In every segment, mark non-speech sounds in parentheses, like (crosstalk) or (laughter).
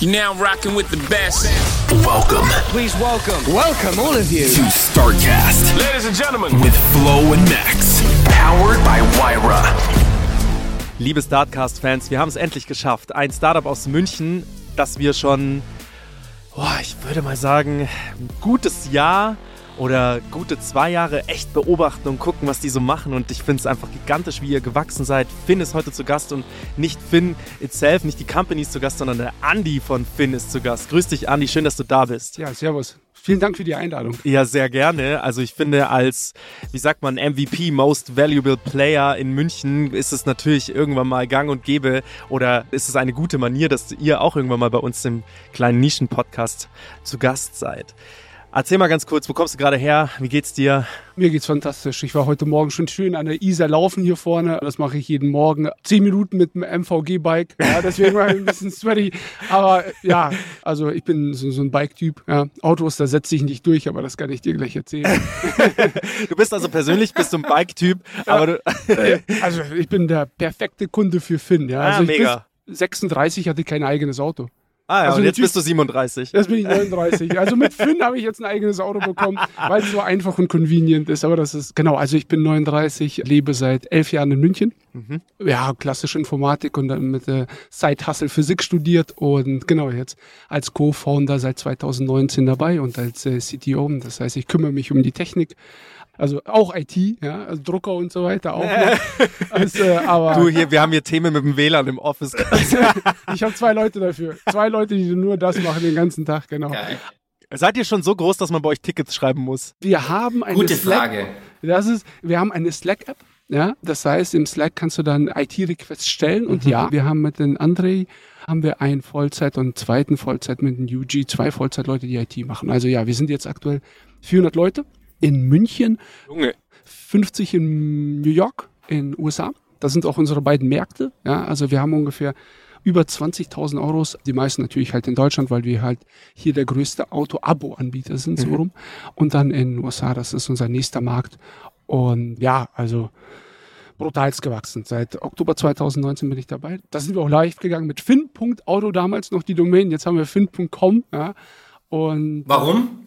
You're now rocking with the best. Welcome Please welcome, welcome all of you. to StarCast Ladies and gentlemen. with Flo and Max. Powered by Wyra. Liebe Startcast-Fans, wir haben es endlich geschafft. Ein Startup aus München, das wir schon, boah, ich würde mal sagen, ein gutes Jahr oder gute zwei Jahre echt beobachten und gucken, was die so machen. Und ich finde es einfach gigantisch, wie ihr gewachsen seid. Finn ist heute zu Gast und nicht Finn itself, nicht die Company ist zu Gast, sondern der Andy von Finn ist zu Gast. Grüß dich, Andy, schön, dass du da bist. Ja, servus. Vielen Dank für die Einladung. Ja, sehr gerne. Also ich finde, als, wie sagt man, MVP, Most Valuable Player in München, ist es natürlich irgendwann mal gang und gäbe oder ist es eine gute Manier, dass ihr auch irgendwann mal bei uns im kleinen Nischen-Podcast zu Gast seid. Erzähl mal ganz kurz, wo kommst du gerade her? Wie geht's dir? Mir geht's fantastisch. Ich war heute Morgen schon schön an der Isar laufen hier vorne. Das mache ich jeden Morgen. Zehn Minuten mit dem MVG-Bike. Ja, deswegen war ich ein bisschen sweaty. Aber ja, also ich bin so, so ein Bike-Typ. Ja. Autos, da setze ich nicht durch, aber das kann ich dir gleich erzählen. (laughs) Du bist also persönlich bist du ein Bike-Typ, aber du, also ich bin der perfekte Kunde für Finn. Ja. Also Ah, ich mega. Bis 36 hatte ich kein eigenes Auto. Ah, ja, Also und jetzt bist du 37. Jetzt bin ich 39. Also mit Finn habe ich jetzt ein eigenes Auto bekommen, (laughs) weil es so einfach und convenient ist. Aber das ist, genau, also ich bin 39, lebe seit elf Jahren in München. Ja, klassische Informatik und dann mit äh, Side-Hustle Physik studiert und genau jetzt als Co-Founder seit 2019 dabei und als äh, CTO. Das heißt, ich kümmere mich um die Technik. Also auch IT, ja, also Drucker und so weiter auch noch. (laughs) Also, äh, aber Du hier, wir haben hier Themen mit dem WLAN im Office. (laughs) ich habe zwei Leute dafür. Zwei Leute, die nur das machen den ganzen Tag, genau. Seid ihr schon so groß, dass man bei euch Tickets schreiben muss? Wir haben eine Gute Slack, Frage. Das ist, wir haben eine Slack-App. Ja, das heißt, im Slack kannst du dann IT-Requests stellen und ja, wir haben mit den André haben wir einen Vollzeit und einen zweiten Vollzeit mit den UG, zwei Vollzeitleute, die IT machen. Also ja, wir sind jetzt aktuell 400 Leute in München, Junge. 50 in New York in USA. Das sind auch unsere beiden Märkte. Ja, also wir haben ungefähr über 20.000 Euros. Die meisten natürlich halt in Deutschland, weil wir halt hier der größte Auto-Abo-Anbieter sind, so rum. Und dann in USA, das ist unser nächster Markt. Und ja, also brutalst gewachsen. Seit Oktober 2019 bin ich dabei. Da sind wir auch live gegangen mit fin.auto damals noch die Domain. Jetzt haben wir fin.com. Ja. Und Warum?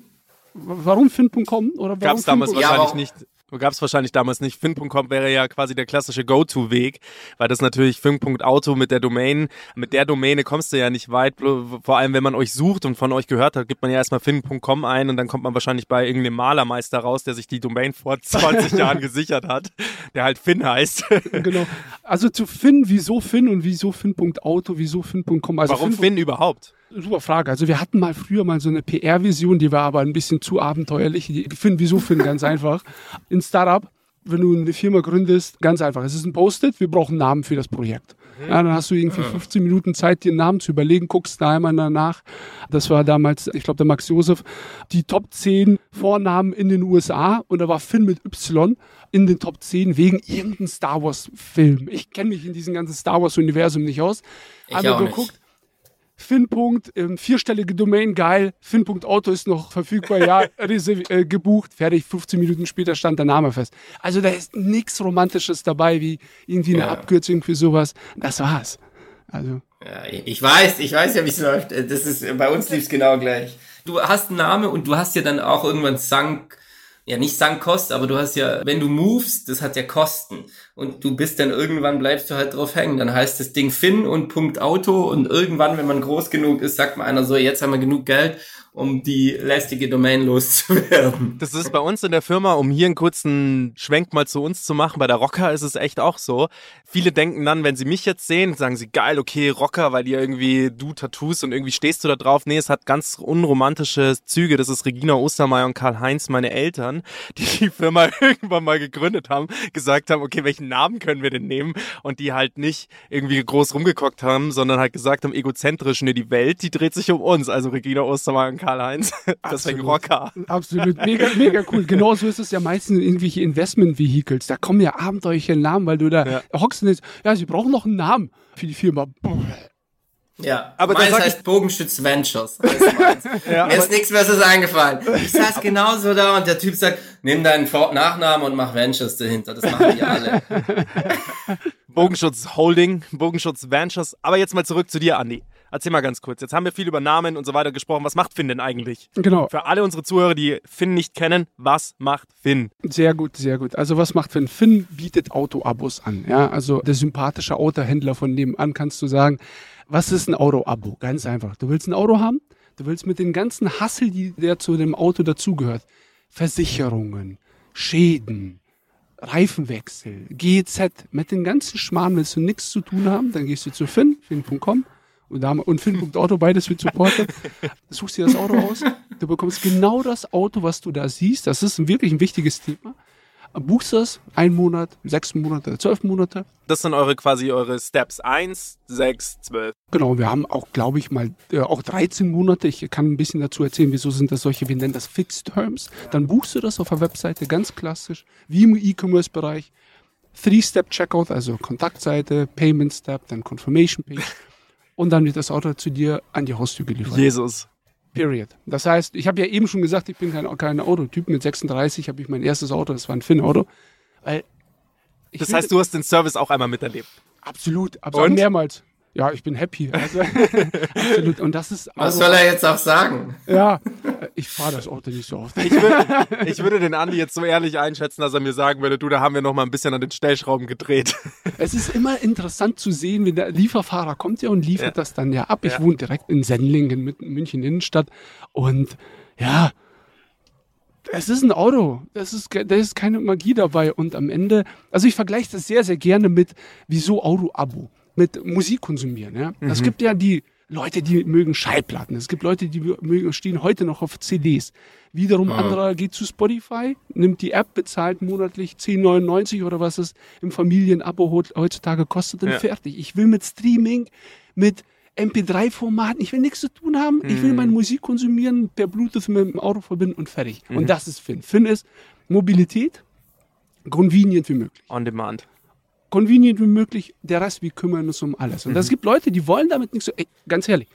Warum fin.com? Oder warum Gab es damals fin.com? Ja, wahrscheinlich aber- nicht. Gab es wahrscheinlich damals nicht. Fin.com wäre ja quasi der klassische Go-To-Weg, weil das natürlich Fin.auto mit der Domain, mit der Domäne kommst du ja nicht weit. Vor allem, wenn man euch sucht und von euch gehört hat, gibt man ja erstmal Fin.com ein und dann kommt man wahrscheinlich bei irgendeinem Malermeister raus, der sich die Domain vor (laughs) 20 Jahren gesichert hat, der halt Fin heißt. (laughs) Genau. Also zu Finn, wieso Finn und wieso Finn.auto, wieso Finn.com? Also Warum Finn- Fin überhaupt? Super Frage. Also wir hatten mal früher mal so eine PR-Vision, die war aber ein bisschen zu abenteuerlich. Die Finn, wieso Finn? Ganz einfach. In Startup, wenn du eine Firma gründest, ganz einfach. Es ist ein Post-it, wir brauchen einen Namen für das Projekt. Ja, dann hast du irgendwie 15 Minuten Zeit, dir einen Namen zu überlegen, guckst da einmal danach. Das war damals, ich glaube, der Max Josef, die Top 10 Vornamen in den USA und da war Finn mit Y in den Top 10 wegen irgendeinem Star Wars-Film. Ich kenne mich in diesem ganzen Star Wars-Universum nicht aus. Ich wir auch nicht. Finn. Ähm, vierstellige Domain, geil. Finn.auto ist noch verfügbar, ja, (laughs) reserv- äh, gebucht, fertig. 15 Minuten später stand der Name fest. Also da ist nichts Romantisches dabei, wie irgendwie eine Ja. Abkürzung für sowas. Das war's. Also, Ja, ich weiß, ich weiß ja, wie es läuft. Das ist, bei uns lief's genau gleich. Du hast einen Namen und du hast ja dann auch irgendwann Sunk, ja nicht Sunk Cost, aber du hast ja, wenn du movest, das hat ja Kosten. Und du bist dann irgendwann bleibst du halt drauf hängen. Dann heißt das Ding Finn und Punkt Auto und irgendwann, wenn man groß genug ist, sagt man einer so, jetzt haben wir genug Geld um die lästige Domain loszuwerden. Das ist bei uns in der Firma, um hier einen kurzen Schwenk mal zu uns zu machen. Bei der Rocker ist es echt auch so. Viele denken dann, wenn sie mich jetzt sehen, sagen sie, geil, okay, Rocker, weil ihr irgendwie du Tattoos und irgendwie stehst du da drauf. Nee, es hat ganz unromantische Züge. Das ist Regina Ostermeier und Karl-Heinz, meine Eltern, die die Firma (laughs) irgendwann mal gegründet haben, gesagt haben, okay, welchen Namen können wir denn nehmen? Und die halt nicht irgendwie groß rumgeguckt haben, sondern halt gesagt haben, egozentrisch, nee, die Welt, die dreht sich um uns. Also Regina Ostermeier und Karl-Heinz. (laughs) Deswegen Rocker. Absolut, mega, mega cool. Genauso ist es ja meistens in irgendwelche Investment-Vehicles. Da kommen ja abenteuerliche Namen, weil du da Ja. hockst und jetzt, ja, sie brauchen noch einen Namen für die Firma. Ja, Aber aber da meins sag ich- heißt Bogenschütz Ventures. Das ist meins. Mir ist nichts Besseres eingefallen. Ich saß genauso da und der Typ sagt, nimm deinen Nachnamen und mach Ventures dahinter. Das machen die alle. (laughs) Bogenschutz Holding, Bogenschutz Ventures. Aber jetzt mal zurück zu dir, Andi. Erzähl mal ganz kurz. Jetzt haben wir viel über Namen und so weiter gesprochen. Was macht Finn denn eigentlich? Genau. Für alle unsere Zuhörer, die Finn nicht kennen, was macht Finn? Sehr gut, sehr gut. Also was macht Finn? Finn bietet Auto-Abos an. Ja, also der sympathische Autohändler von nebenan kannst du sagen, was ist ein Auto-Abo? Ganz einfach. Du willst ein Auto haben, du willst mit den ganzen Hassel, die der zu dem Auto dazugehört, Versicherungen, Schäden, Reifenwechsel, GEZ, mit den ganzen Schmarrn willst du nichts zu tun haben, dann gehst du zu Finn, finn.com und, da, und Finn.auto, beides wird supportet. Suchst dir das Auto aus, du bekommst genau das Auto, was du da siehst. Das ist wirklich ein wichtiges Thema. Buchst das, ein Monat, sechs Monate, zwölf Monate. Das sind eure quasi eure Steps 1, 6, 12. Genau, wir haben auch, glaube ich, mal äh, auch 13 Monate. Ich kann ein bisschen dazu erzählen, wieso sind das solche, wir nennen das Fixed Terms. Dann buchst du das auf der Webseite ganz klassisch, wie im E-Commerce-Bereich. Three-Step-Checkout, also Kontaktseite, Payment-Step, dann Confirmation-Page. Und dann wird das Auto zu dir an die Haustür geliefert. Jesus. Period. Das heißt, ich habe ja eben schon gesagt, ich bin kein, kein Autotyp. Mit 36 habe ich mein erstes Auto, das war ein Finn-Auto. Weil Das heißt, du hast den Service auch einmal miterlebt. absolut, absolut Und? mehrmals. Ja, ich bin happy. Also, (laughs) absolut. Und das ist Was soll er jetzt auch sagen? ja, ich fahre das Auto nicht so oft. Ich würde, ich würde den Andi jetzt so ehrlich einschätzen, dass er mir sagen würde, du, da haben wir noch mal ein bisschen an den Stellschrauben gedreht. Es ist immer interessant zu sehen, wenn der Lieferfahrer kommt ja und liefert Ja. das dann ja ab. Ich Ja. wohne direkt in Sendlingen mit München Innenstadt und ja, es ist ein Auto. Das ist, da ist keine Magie dabei. Und am Ende, also ich vergleiche das sehr, sehr gerne mit, wieso Auto-Abo, mit Musik konsumieren. Ja? Es gibt ja die Leute, die mögen Schallplatten. Es gibt Leute, die mögen, stehen heute noch auf CDs. Wiederum anderer geht zu Spotify, nimmt die App, bezahlt monatlich 10,99 oder was es im Familienabo heutzutage kostet und Ja. fertig. Ich will mit Streaming, mit MP3-Formaten, ich will nichts zu tun haben. Ich will meine Musik konsumieren, per Bluetooth mit dem Auto verbinden und fertig. Und das ist Finn. Finn ist Mobilität, convenient wie möglich. On demand. Convenient wie möglich, der Rest, wir kümmern uns um alles. Und es gibt Leute, die wollen damit nichts so, ey, ganz ehrlich,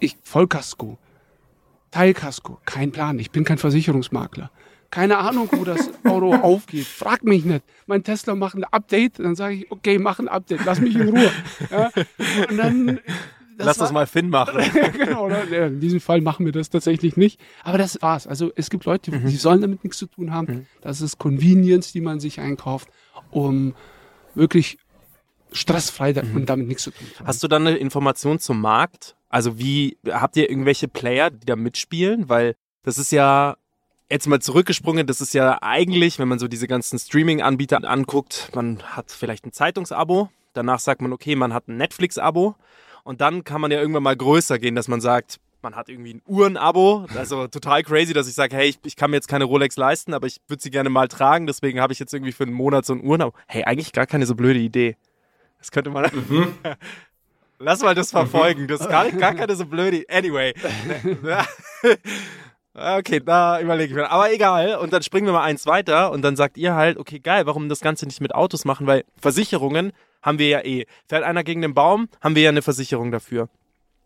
ich, Vollkasko, Teilkasko, kein Plan, ich bin kein Versicherungsmakler. Keine Ahnung, wo das (laughs) Auto aufgeht. Frag mich nicht. Mein Tesla macht ein Update, dann sage ich, okay, mach ein Update, lass mich in Ruhe. Ja? Und dann, Lass das war- mal Finn machen. (laughs) genau, in diesem Fall machen wir das tatsächlich nicht. Aber das war's. Also es gibt Leute, die, Mhm. die sollen damit nichts zu tun haben. Das ist Convenience, die man sich einkauft, um wirklich stressfrei da- und damit nichts zu tun haben. Mhm. Hast du dann eine Information zum Markt? Also wie, habt ihr irgendwelche Player, die da mitspielen? Weil das ist ja, jetzt mal zurückgesprungen, das ist ja eigentlich, wenn man so diese ganzen Streaming-Anbieter anguckt, man hat vielleicht ein Zeitungsabo, danach sagt man, okay, man hat ein Netflix-Abo und dann kann man ja irgendwann mal größer gehen, dass man sagt, man hat irgendwie ein Uhrenabo, also total crazy, dass ich sage, hey, ich, ich kann mir jetzt keine Rolex leisten, aber ich würde sie gerne mal tragen, deswegen habe ich jetzt irgendwie für einen Monat so ein Uhrenabo. Hey, eigentlich gar keine so blöde Idee. Das könnte man. (laughs) Lass mal das verfolgen. Das ist gar, gar keine so blöde. Anyway. (laughs) okay, da überlege ich mir. Aber egal. Und dann springen wir mal eins weiter und dann sagt ihr halt, okay, geil, warum das Ganze nicht mit Autos machen? Weil Versicherungen haben wir ja eh. Fährt einer gegen den Baum, haben wir ja eine Versicherung dafür.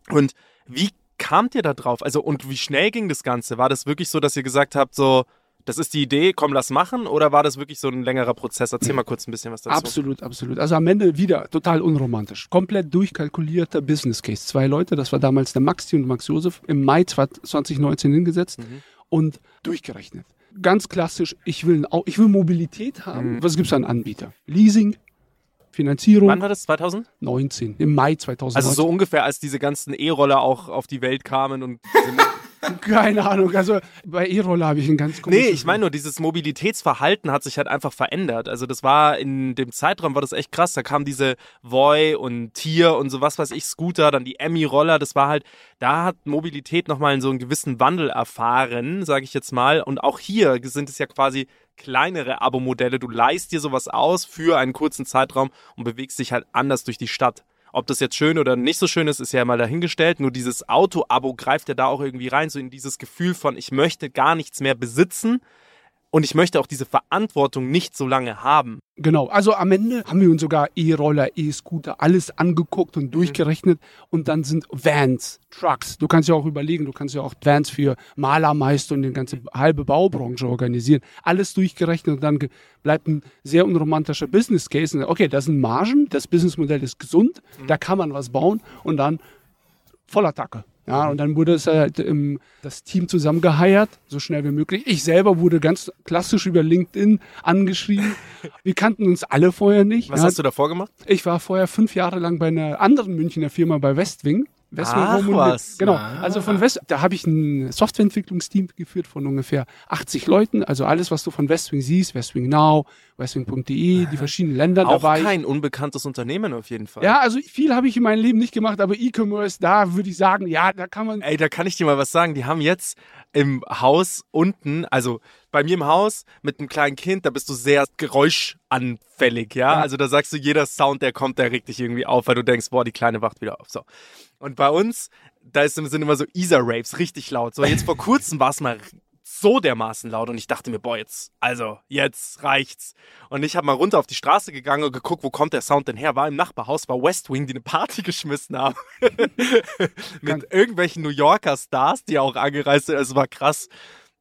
Und wie kamt ihr da drauf? Also, und wie schnell ging das Ganze? War das wirklich so, dass ihr gesagt habt, so, das ist die Idee, komm, lass machen? Oder war das wirklich so ein längerer Prozess? Erzähl mal kurz ein bisschen was dazu. Absolut, absolut. Also am Ende wieder total unromantisch. Komplett durchkalkulierter Business Case. Zwei Leute, das war damals der Maxi und Max Josef, im Mai 2019 hingesetzt und durchgerechnet. Ganz klassisch, ich will, ich will Mobilität haben. Was gibt's an Anbieter? Leasing, Finanzierung, Wann war das? 2000? 19, im Mai 2019. Also so ungefähr, als diese ganzen E-Roller auch auf die Welt kamen und (laughs) (laughs) Keine Ahnung. Also bei E-Roller habe ich ein ganz Nee, komisches ich meine nur, dieses Mobilitätsverhalten hat sich halt einfach verändert. Also das war in dem Zeitraum war das echt krass. Da kam diese Voi und Tier und so was weiß ich, Scooter, dann die Emmy-Roller. Das war halt, da hat Mobilität nochmal so einen gewissen Wandel erfahren, sage ich jetzt mal. Und auch hier sind es ja quasi kleinere Abo-Modelle. Du leihst dir sowas aus für einen kurzen Zeitraum und bewegst dich halt anders durch die Stadt. Ob das jetzt schön oder nicht so schön ist, ist ja mal dahingestellt. Nur dieses Auto-Abo greift ja da auch irgendwie rein, so in dieses Gefühl von, ich möchte gar nichts mehr besitzen und ich möchte auch diese Verantwortung nicht so lange haben. Genau, also am Ende haben wir uns sogar E-Roller, E-Scooter, alles angeguckt und durchgerechnet und dann sind Vans, Trucks. Du kannst ja auch überlegen, du kannst ja auch Vans für Malermeister und die ganze halbe Baubranche organisieren. Alles durchgerechnet und dann bleibt ein sehr unromantischer Business Case. Okay, das sind Margen, das Businessmodell ist gesund, da kann man was bauen und dann Vollattacke. Ja, und dann wurde es halt im, das Team zusammengeheiert, so schnell wie möglich. Ich selber wurde ganz klassisch über LinkedIn angeschrieben. (laughs) Wir kannten uns alle vorher nicht. Was ja, hast du davor gemacht? ich war vorher fünf Jahre lang bei einer anderen Münchner Firma bei Westwing. Westwing Home was. Genau. Also von West, da habe ich ein Softwareentwicklungsteam geführt von ungefähr 80 Leuten. Also alles, was du von Westwing siehst, Westwing Now, Westwing.de, die verschiedenen Länder Auch dabei. kein unbekanntes Unternehmen auf jeden Fall. Ja, also viel habe ich in meinem Leben nicht gemacht, aber E-Commerce, da würde ich sagen, ja, da kann man. Ey, da kann ich dir mal was sagen. Die haben jetzt im Haus unten, also bei mir im Haus mit einem kleinen Kind, da bist du sehr geräuschanfällig, ja? Also da sagst du, jeder Sound, der kommt, der regt dich irgendwie auf, weil du denkst, boah, die Kleine wacht wieder auf. So. Und bei uns, da ist, sind immer so Easer-Rapes, richtig laut. So, jetzt vor kurzem war es mal so dermaßen laut und ich dachte mir, boah, jetzt, also, jetzt reicht's. Und ich habe mal runter auf die Straße gegangen und geguckt, wo kommt der Sound denn her? War im Nachbarhaus, war West Wing, die eine Party (laughs) geschmissen haben. (laughs) Mit irgendwelchen New Yorker Stars, die auch angereist sind. Es war krass.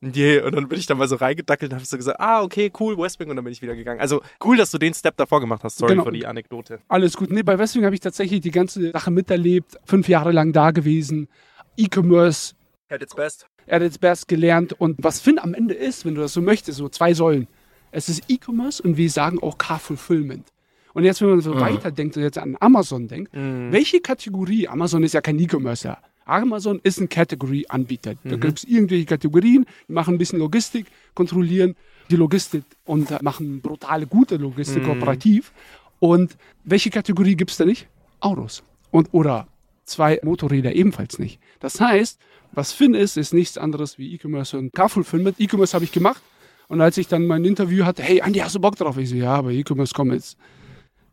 Und dann bin ich da mal so reingedackelt und habe so gesagt, ah, okay, cool, West Wing. Und dann bin ich wieder gegangen. Also cool, dass du den Step davor gemacht hast. Sorry Genau. für die Anekdote. Alles gut. Nee, bei Westwing habe ich tatsächlich die ganze Sache miterlebt, fünf Jahre lang da gewesen. E-Commerce, At its best. at its best gelernt. Und was Finn am Ende ist, wenn du das so möchtest, so zwei Säulen. Es ist E-Commerce und wir sagen auch Car-Fulfillment. Und jetzt, wenn man so weiterdenkt und jetzt an Amazon denkt, welche Kategorie, Amazon ist ja kein E-Commerce, Amazon ist ein Category-Anbieter. Da gibt es irgendwelche Kategorien, die machen ein bisschen Logistik, kontrollieren die Logistik und äh, machen brutale, gute Logistik operativ. Und welche Kategorie gibt es da nicht? Autos. Und, oder zwei Motorräder ebenfalls nicht. Das heißt, was Finn ist, ist nichts anderes wie E-Commerce und Car-Fulfillment. E-Commerce habe ich gemacht. Und als ich dann mein Interview hatte, hey, Andi, hast du Bock drauf? Ich so, ja, aber E-Commerce kommt jetzt.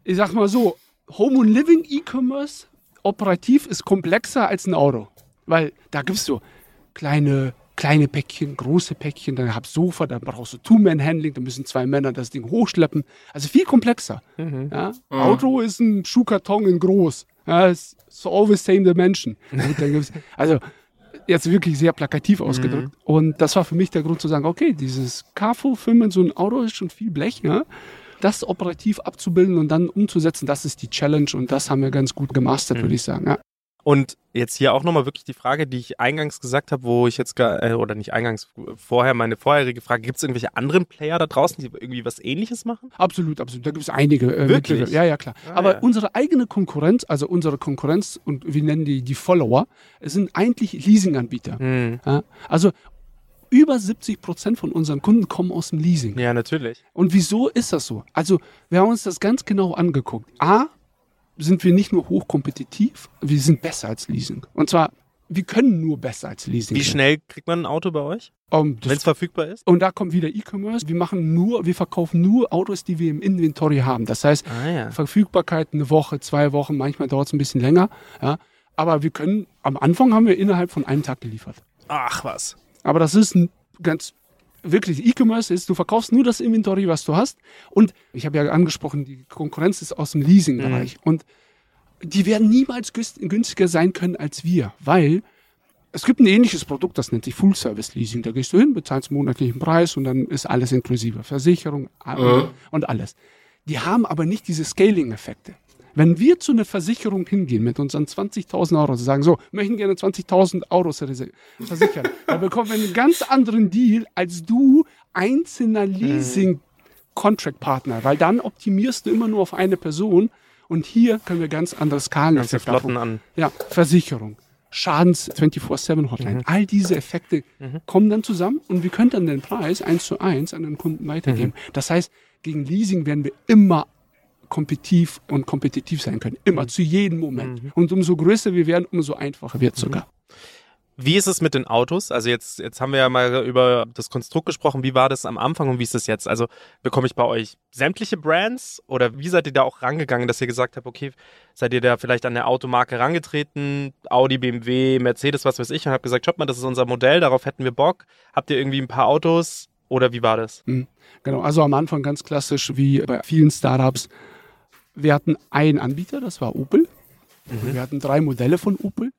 Ich sag mal so, Home and Living E-Commerce operativ ist komplexer als ein Auto. Weil da gibst du kleine, kleine Päckchen, große Päckchen, dann hab Sofa, dann brauchst du Two-Man-Handling, da müssen zwei Männer das Ding hochschleppen. Also viel komplexer. Ja? Auto ist ein Schuhkarton in groß. Ja, it's always same dimension. Dann also jetzt wirklich sehr plakativ ausgedrückt. Und das war für mich der Grund zu sagen, okay, dieses Carful-Film so ein Auto ist schon viel Blech, ne? Das operativ abzubilden und dann umzusetzen, das ist die Challenge und das haben wir ganz gut gemastert, würde ich sagen. Ja. Und jetzt hier auch nochmal wirklich die Frage, die ich eingangs gesagt habe, wo ich jetzt, gar, äh, oder nicht eingangs, vorher meine vorherige Frage, gibt es irgendwelche anderen Player da draußen, die irgendwie was ähnliches machen? Absolut, absolut. Da gibt es einige. Äh, Wirklich? Mitbewerber. Ja, ja, klar. Ah, Aber ja. unsere eigene Konkurrenz, also unsere Konkurrenz, und wir nennen die die Follower, sind eigentlich Leasinganbieter. Hm. Ja? Also über 70 Prozent von unseren Kunden kommen aus dem Leasing. Ja, natürlich. Und wieso ist das so? Also, wir haben uns das ganz genau angeguckt. A, sind wir nicht nur hochkompetitiv, wir sind besser als Leasing. Und zwar, wir können nur besser als Leasing. Wie sein. schnell kriegt man ein Auto bei euch, Um, wenn es verfügbar ist? und da kommt wieder E-Commerce. Wir machen nur, wir verkaufen nur Autos, die wir im Inventory haben. Das heißt, Ah ja. Verfügbarkeit eine Woche, zwei Wochen, manchmal dauert es ein bisschen länger. Ja. Aber wir können, am Anfang haben wir innerhalb von einem Tag geliefert. Ach was. Aber das ist ein ganz, wirklich, E-Commerce ist, du verkaufst nur das Inventory, was du hast. Und ich habe ja angesprochen, die Konkurrenz ist aus dem Leasing-Bereich. Und die werden niemals günstiger sein können als wir, weil es gibt ein ähnliches Produkt, das nennt sich Full Service Leasing. Da gehst du hin, bezahlst monatlichen Preis und dann ist alles inklusive. Versicherung äh, und alles. Die haben aber nicht diese Scaling-Effekte. Wenn wir zu einer Versicherung hingehen mit unseren 20.000 Euro und sagen, so, wir möchten gerne 20.000 Euro versichern, (laughs) dann bekommen wir einen ganz anderen Deal als du einzelner Leasing-Contract-Partner, weil dann optimierst du immer nur auf eine Person und hier können wir ganz andere Skalen Ganze Flotten an. ja, Versicherung, Schadens 24-7 Hotline. All diese Effekte kommen dann zusammen und wir können dann den Preis eins zu eins an den Kunden weitergeben. Das heißt, gegen Leasing werden wir immer kompetitiv und kompetitiv sein können. Immer, zu jedem Moment. Und umso größer wir werden, umso einfacher wird es sogar. Wie ist es mit den Autos? Also jetzt, jetzt haben wir ja mal über das Konstrukt gesprochen. Wie war das am Anfang und wie ist es jetzt? Also bekomme ich bei euch sämtliche Brands oder wie seid ihr da auch rangegangen, dass ihr gesagt habt, okay, seid ihr da vielleicht an der Automarke rangetreten, Audi, BMW, Mercedes, was weiß ich und habt gesagt, schaut mal, das ist unser Modell, darauf hätten wir Bock. Habt ihr irgendwie ein paar Autos oder wie war das? Genau, also am Anfang ganz klassisch wie bei vielen Startups. Wir hatten einen Anbieter, das war Opel. Wir hatten drei Modelle von Opel.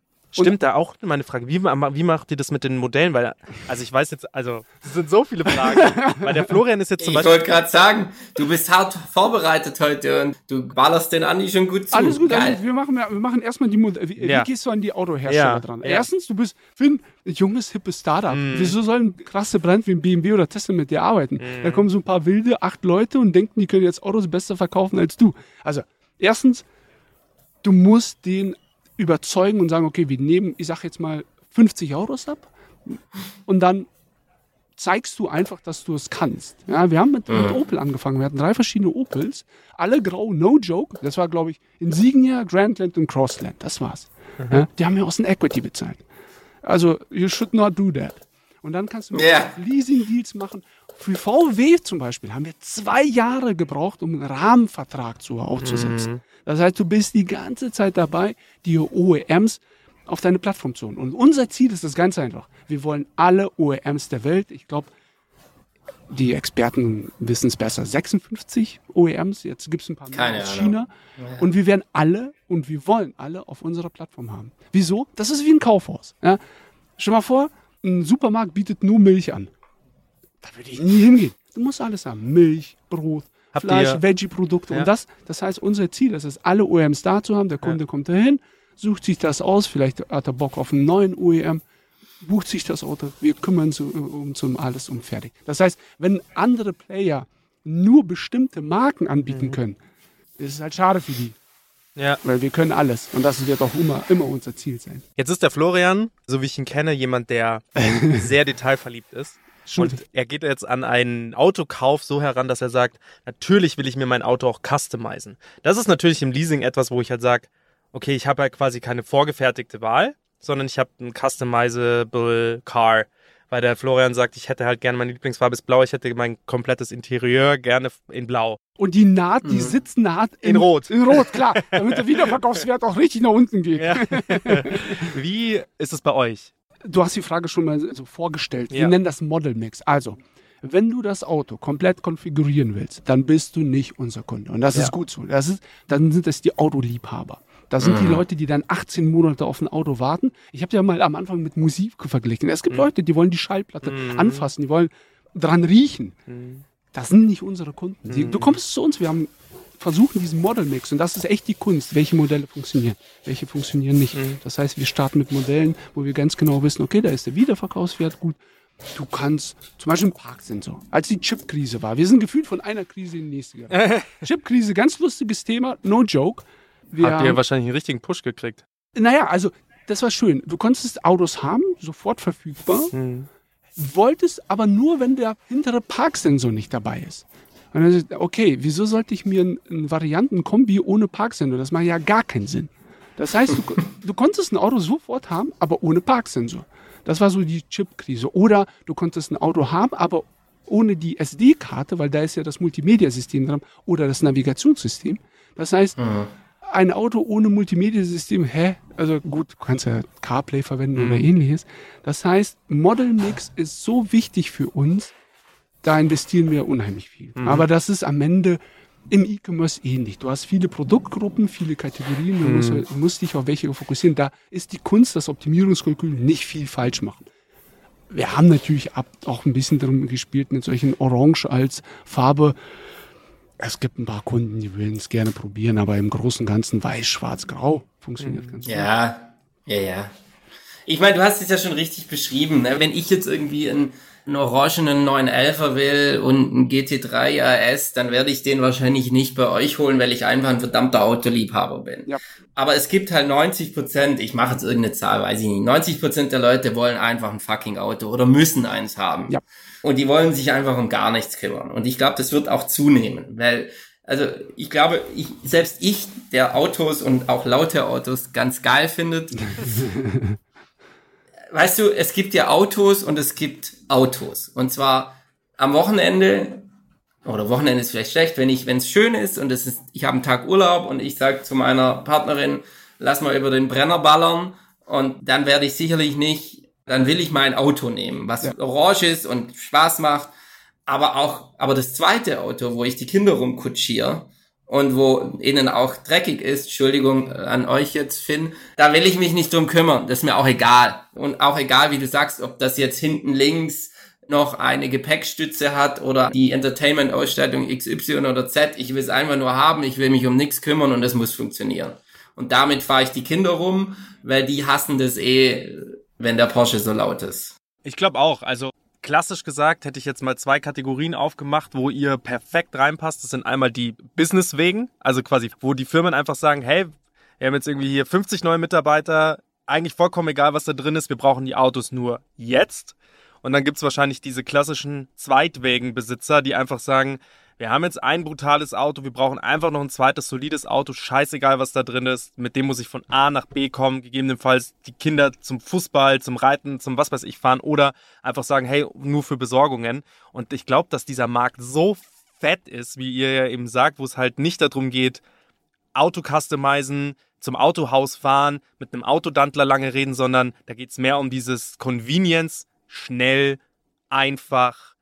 Stimmt da auch meine Frage, wie, wie macht ihr das mit den Modellen? Weil, also ich weiß jetzt, also es sind so viele Fragen. (laughs) weil der Florian ist jetzt zum Ich Beispiel. wollte gerade sagen, du bist hart vorbereitet heute und du ballerst den Andi schon gut zu. Alles gut, Geil. wir machen, wir machen erstmal die Modelle. Wie, Ja. wie gehst du an die Autohersteller Ja, dran? ja. Erstens, du bist Finn, ein junges, hippes Startup. Mhm. Wieso sollen krasse Brand wie ein BMW oder Tesla mit dir arbeiten? Mhm. Da kommen so ein paar wilde, acht Leute und denken, die können jetzt Autos besser verkaufen als du. Also, erstens, du musst den überzeugen und sagen, okay, wir nehmen, ich sag jetzt mal, 50 Autos ab und dann zeigst du einfach, dass du es kannst. Ja, wir haben mit, mit Opel angefangen. Wir hatten drei verschiedene Opels, alle grau, no joke. Das war, glaube ich, Insignia, Grandland und Crossland. Das war's. Ja, die haben mir aus dem Equity bezahlt. Also, you should not do that. Und dann kannst du Ja. Leasing-Deals machen. Für VW zum Beispiel haben wir zwei Jahre gebraucht, um einen Rahmenvertrag zu aufzusetzen. Das heißt, du bist die ganze Zeit dabei, die OEMs auf deine Plattform zu holen. Und unser Ziel ist das ganz einfach. Wir wollen alle OEMs der Welt, ich glaube, die Experten wissen es besser, 56 OEMs, jetzt gibt es ein paar mehr Keine aus Ahnung. China. Und wir werden alle und wir wollen alle auf unserer Plattform haben. Wieso? Das ist wie ein Kaufhaus. Ja? Stell mal vor, ein Supermarkt bietet nur Milch an. Da würde ich nie hingehen. Du musst alles haben. Milch, Brot, Habt Fleisch, Veggie-Produkte. Ja. Und das, das heißt, unser Ziel ist es, alle OEMs da zu haben. Der Kunde kommt dahin, sucht sich das aus. Vielleicht hat er Bock auf einen neuen OEM, bucht sich das Auto. Wir kümmern uns um, um alles um fertig. Das heißt, wenn andere Player nur bestimmte Marken anbieten können, ist es halt schade für die. Ja. Weil wir können alles. Und das wird auch immer, immer unser Ziel sein. Jetzt ist der Florian, so wie ich ihn kenne, jemand, der (laughs) sehr detailverliebt ist. Und er geht jetzt an einen Autokauf so heran, dass er sagt, natürlich will ich mir mein Auto auch customizen. Das ist natürlich im Leasing etwas, wo ich halt sage, okay, ich habe ja quasi keine vorgefertigte Wahl, sondern ich habe ein customizable Car. Weil der Florian sagt, ich hätte halt gerne meine Lieblingsfarbe ist blau, ich hätte mein komplettes Interieur gerne in blau. Und die Naht, die Sitznaht In Rot. In Rot, klar. Damit der (laughs) Wiederverkaufswert auch richtig nach unten geht. Ja. (laughs) Wie ist es bei euch? Du hast die Frage schon mal so vorgestellt. Wir Ja. nennen das Model Mix. Also, wenn du das Auto komplett konfigurieren willst, dann bist du nicht unser Kunde. Und das Ja. ist gut so. Das ist, dann sind es die Autoliebhaber. Das sind die Leute, die dann 18 Monate auf ein Auto warten. Ich habe ja mal am Anfang mit Musik verglichen. Es gibt Leute, die wollen die Schallplatte anfassen, die wollen dran riechen. Das sind nicht unsere Kunden. Die, du kommst zu uns, wir haben versuchen diesen Model-Mix und das ist echt die Kunst. Welche Modelle funktionieren, welche funktionieren nicht. Das heißt, wir starten mit Modellen, wo wir ganz genau wissen, okay, da ist der Wiederverkaufswert gut. Du kannst zum Beispiel ein Parksensor. Als die Chip-Krise war, wir sind gefühlt von einer Krise in die nächste gegangen. (laughs) Chip-Krise, ganz lustiges Thema, no joke. Wir Habt ihr haben- wahrscheinlich einen richtigen Push gekriegt? naja, also das war schön. Du konntest Autos haben, sofort verfügbar, wolltest aber nur, wenn der hintere Parksensor nicht dabei ist. Und dann ist, okay, wieso sollte ich mir einen, einen Varianten-Kombi ohne Parksensor? Das macht ja gar keinen Sinn. Das heißt, du, du konntest ein Auto sofort haben, aber ohne Parksensor. Das war so die Chip-Krise. Oder du konntest ein Auto haben, aber ohne die SD-Karte, weil da ist ja das Multimedia-System dran, oder das Navigationssystem. Das heißt, ein Auto ohne Multimedia-System, hä? Also gut, du kannst ja CarPlay verwenden oder ähnliches. Das heißt, Model Mix ist so wichtig für uns, da investieren wir unheimlich viel. Aber das ist am Ende im E-Commerce ähnlich. Du hast viele Produktgruppen, viele Kategorien, du musst, du musst dich auf welche fokussieren. Da ist die Kunst, das Optimierungskalkül nicht viel falsch machen. Wir haben natürlich ab, auch ein bisschen darum gespielt mit solchen Orange als Farbe. Es gibt ein paar Kunden, die würden es gerne probieren, aber im Großen und Ganzen weiß, schwarz, grau funktioniert ganz gut. Ja, ja, ja. Ich meine, du hast es ja schon richtig beschrieben. Ne? Wenn ich jetzt irgendwie ein, einen orangenen 911er will und einen GT3 RS, dann werde ich den wahrscheinlich nicht bei euch holen, weil ich einfach ein verdammter Autoliebhaber bin. Ja. Aber es gibt halt 90 Prozent, ich mache jetzt irgendeine Zahl, weiß ich nicht, 90 Prozent der Leute wollen einfach ein fucking Auto oder müssen eins haben. Ja. Und die wollen sich einfach um gar nichts kümmern. Und ich glaube, das wird auch zunehmen, weil also ich glaube, ich, selbst ich, der Autos und auch laute Autos ganz geil findet, (laughs) weißt du, es gibt ja Autos und es gibt Autos. Und zwar am Wochenende, oder Wochenende ist vielleicht schlecht, wenn ich, wenn es schön ist und es ist, ich habe einen Tag Urlaub und ich sage zu meiner Partnerin, lass mal über den Brenner ballern und dann werde ich sicherlich nicht, dann will ich mein Auto nehmen, was orange ist und Spaß macht. Aber auch, aber das zweite Auto, wo ich die Kinder rumkutschiere und wo innen auch dreckig ist, Entschuldigung äh, an euch jetzt, Finn, da will ich mich nicht drum kümmern. Das ist mir auch egal. Und auch egal, wie du sagst, ob das jetzt hinten links noch eine Gepäckstütze hat oder die Entertainment-Ausstattung XY oder Z. Ich will es einfach nur haben, ich will mich um nichts kümmern und es muss funktionieren. Und damit fahre ich die Kinder rum, weil die hassen das eh, wenn der Porsche so laut ist. Ich glaube auch. Also klassisch gesagt hätte ich jetzt mal zwei Kategorien aufgemacht, wo ihr perfekt reinpasst. Das sind einmal die Business wegen, also quasi, wo die Firmen einfach sagen, hey, wir haben jetzt irgendwie hier 50 neue Mitarbeiter, eigentlich vollkommen egal, was da drin ist, wir brauchen die Autos nur jetzt. Und dann gibt's wahrscheinlich diese klassischen Zweitwägenbesitzer, die einfach sagen, wir haben jetzt ein brutales Auto, wir brauchen einfach noch ein zweites solides Auto, scheißegal was da drin ist, mit dem muss ich von A nach B kommen, gegebenenfalls die Kinder zum Fußball, zum Reiten, zum was weiß ich fahren oder einfach sagen, hey, nur für Besorgungen. Und ich glaube, dass dieser Markt so fett ist, wie ihr ja eben sagt, wo es halt nicht darum geht, Auto customizen, zum Autohaus fahren, mit einem Autodantler lange reden, sondern da geht's mehr um dieses Convenience, schnell, einfach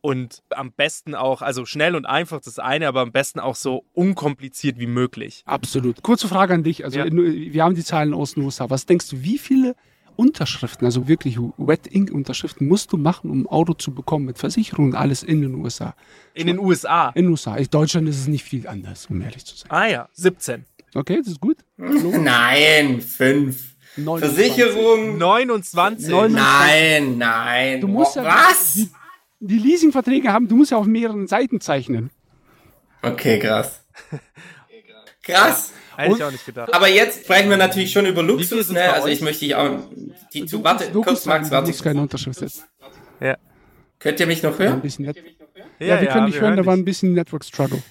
und am besten auch, also schnell und einfach das eine, aber am besten auch so unkompliziert wie möglich. Absolut. Kurze Frage an dich. Also Ja. wir haben die Zahlen aus den USA. Was denkst du, wie viele Unterschriften, also wirklich Wet Ink Unterschriften musst du machen, um ein Auto zu bekommen mit Versicherung und alles in den USA? In den USA. In den USA. In Deutschland ist es nicht viel anders, um ehrlich zu sein. Ah ja, 17. Okay, das ist gut. (laughs) Nein, fünf. 29. Versicherung. 29. Nein, nein. Du musst Oh, ja was? Die, Leasingverträge haben, du musst ja auf mehreren Seiten zeichnen. Okay, krass. (laughs) Krass. Hätte ich auch nicht gedacht. Aber jetzt sprechen wir natürlich schon über Luxus, ne? Also ich möchte dich auch die zu warte, Du kurz Max, du warte. musst keine Unterschrift setzen. Ja. Könnt ihr mich noch Ein hören? bisschen net ja, wir können dich hören, da war ein bisschen Network Struggle.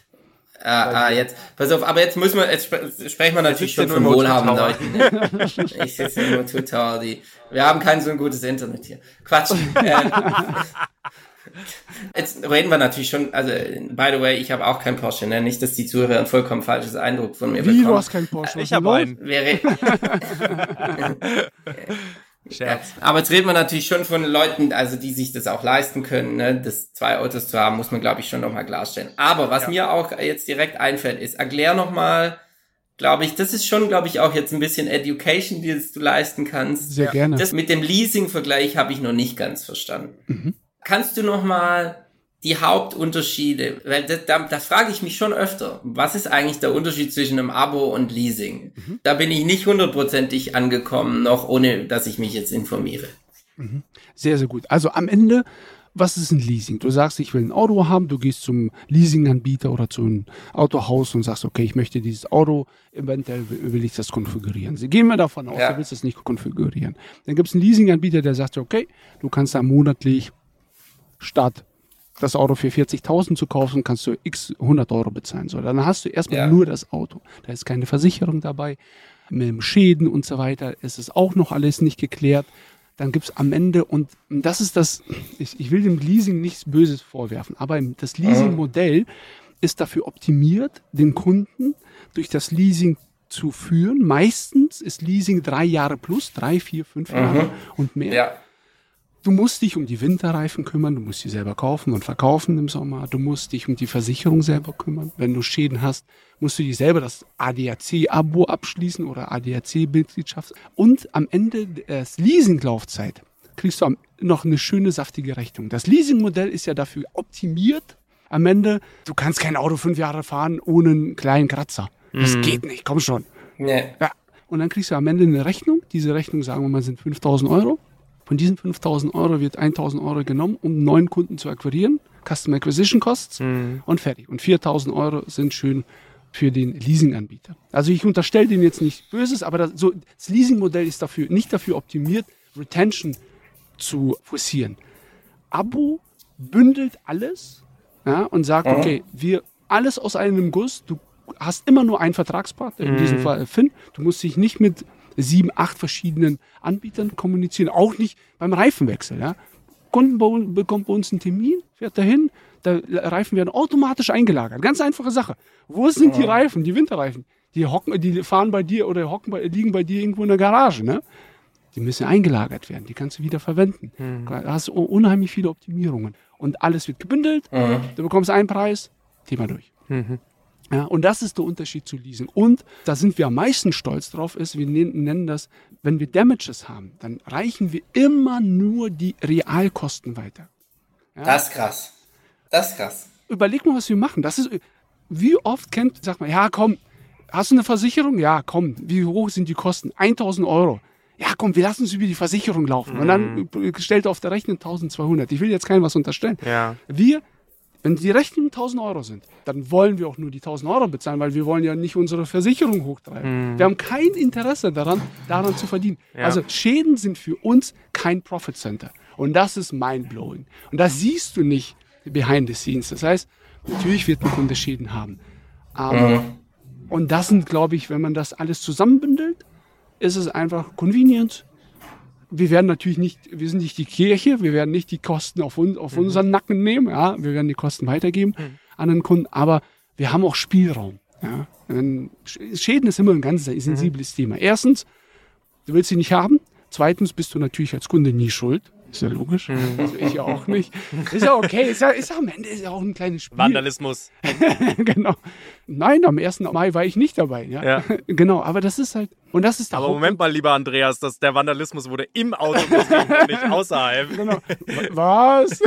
Ah, ah, jetzt. Pass auf, aber jetzt müssen wir, jetzt spre sprechen wir natürlich schon ja von wohlhabenden Leuten. ich sitze nur total die. Wir haben kein so ein gutes Internet hier. Quatsch. (laughs) jetzt reden wir natürlich schon, also by the way, ich habe auch kein Porsche, ne? Nicht, dass die Zuhörer ein vollkommen falsches Eindruck von mir Wie, du bekommen. hast keinen Porsche? Ich habe einen. Wäre, (laughs) Scherz. Aber jetzt reden wir natürlich schon von Leuten, also die sich das auch leisten können, ne? das zwei Autos zu haben, muss man glaube ich schon nochmal klarstellen. Aber was mir auch jetzt direkt einfällt, ist, erklär nochmal, glaube ich, das ist schon, glaube ich, auch jetzt ein bisschen Education, die du leisten kannst. Sehr gerne. Das mit dem Leasing-Vergleich habe ich noch nicht ganz verstanden. Kannst du nochmal die Hauptunterschiede, weil das, da, da frage ich mich schon öfter, was ist eigentlich der Unterschied zwischen einem Abo und Leasing? Da bin ich nicht hundertprozentig angekommen, noch ohne dass ich mich jetzt informiere. Sehr, sehr gut. Also am Ende, was ist ein Leasing? Du sagst, ich will ein Auto haben, du gehst zum Leasinganbieter oder zu einem Autohaus und sagst, okay, ich möchte dieses Auto, eventuell will will ich das konfigurieren. Sie gehen wir davon aus, Ja. du willst das nicht konfigurieren. Dann gibt es einen Leasinganbieter, der sagt, okay, du kannst da monatlich statt das Auto für 40.000 zu kaufen, kannst du x 100 Euro bezahlen. So, dann hast du erstmal Ja. nur das Auto. Da ist keine Versicherung dabei, mit dem Schäden und so weiter. Es ist auch noch alles nicht geklärt. Dann gibt's am Ende, und das ist das, ich, ich will dem Leasing nichts Böses vorwerfen, aber das Leasing-Modell ist dafür optimiert, den Kunden durch das Leasing zu führen. Meistens ist Leasing drei Jahre plus, drei, vier, fünf Jahre und mehr. Ja. Du musst dich um die Winterreifen kümmern, du musst sie selber kaufen und verkaufen im Sommer. Du musst dich um die Versicherung selber kümmern. Wenn du Schäden hast, musst du dir selber das ADAC-Abo abschließen oder ADAC-Mitgliedschaft. Und am Ende der Leasinglaufzeit kriegst du noch eine schöne, saftige Rechnung. Das Leasingmodell ist ja dafür optimiert. Am Ende, du kannst kein Auto fünf Jahre fahren ohne einen kleinen Kratzer. Das geht nicht, komm schon. Nee. Ja. Und dann kriegst du am Ende eine Rechnung. Diese Rechnung, sagen wir mal, sind 5000 Euro. Von diesen 5000 Euro wird 1000 Euro genommen, um neuen Kunden zu akquirieren, Custom Acquisition Costs und fertig. Und 4000 Euro sind schön für den Leasinganbieter. Also ich unterstelle denen jetzt nicht Böses, aber das, so, das Leasingmodell ist dafür, nicht dafür optimiert, Retention zu forcieren. Abo bündelt alles ja, und sagt, okay, wir alles aus einem Guss, du hast immer nur einen Vertragspartner, in diesem Fall Finn, du musst dich nicht mit sieben, acht verschiedenen Anbietern kommunizieren, auch nicht beim Reifenwechsel. Ja. Kunden bei uns- bekommt bei uns einen Termin, fährt dahin, da Reifen werden automatisch eingelagert. Ganz einfache Sache. Wo sind die Reifen, die Winterreifen? Die hocken, die fahren bei dir oder hocken bei, liegen bei dir irgendwo in der Garage, ne? Die müssen eingelagert werden, die kannst du wieder verwenden. Da hast du unheimlich viele Optimierungen. Und alles wird gebündelt, du bekommst einen Preis, Thema durch. Ja, und das ist der Unterschied zu Leasing. Und da sind wir am meisten stolz drauf, ist, wir nennen, das, wenn wir Damages haben, dann reichen wir immer nur die Realkosten weiter. Das ist krass. Das ist krass. Überleg mal, was wir machen. Das ist, wie oft kennt, sag mal, ja, komm, hast du eine Versicherung? Ja, komm, wie hoch sind die Kosten? 1000 Euro. Ja, komm, wir lassen uns über die Versicherung laufen. Und dann stellt auf der Rechnung 1200. Ich will jetzt keinem was unterstellen. Ja. Wir, wenn die Rechnungen 1000 Euro sind, dann wollen wir auch nur die 1000 Euro bezahlen, weil wir wollen ja nicht unsere Versicherung hochtreiben. Wir haben kein Interesse daran, daran zu verdienen. Also Schäden sind für uns kein Profit Center. Und das ist mindblowing. Und das siehst du nicht behind the scenes. Das heißt, natürlich wird ein Kunde Schäden haben. Aber, und das sind, glaube ich, wenn man das alles zusammenbündelt, ist es einfach convenient. Wir werden natürlich nicht, wir sind nicht die Kirche, wir werden nicht die Kosten auf, uns, auf unseren Nacken nehmen, ja, wir werden die Kosten weitergeben an den Kunden, aber wir haben auch Spielraum. Ja. Schäden ist immer ein ganz sensibles Thema. Erstens, du willst sie nicht haben. Zweitens bist du natürlich als Kunde nie schuld. Ist ja logisch. Also ich ja (laughs) auch nicht. Ist ja okay. Ist ja, ist ja am Ende ist ja auch ein kleines Spiel. Vandalismus. (laughs) genau. Nein, am 1. Mai war ich nicht dabei. Ja. Ja. (laughs) Genau, aber das ist halt, und das ist der Aber Haupt- Moment mal, lieber Andreas, dass der Vandalismus wurde im Auto und nicht außerhalb. Genau. Was?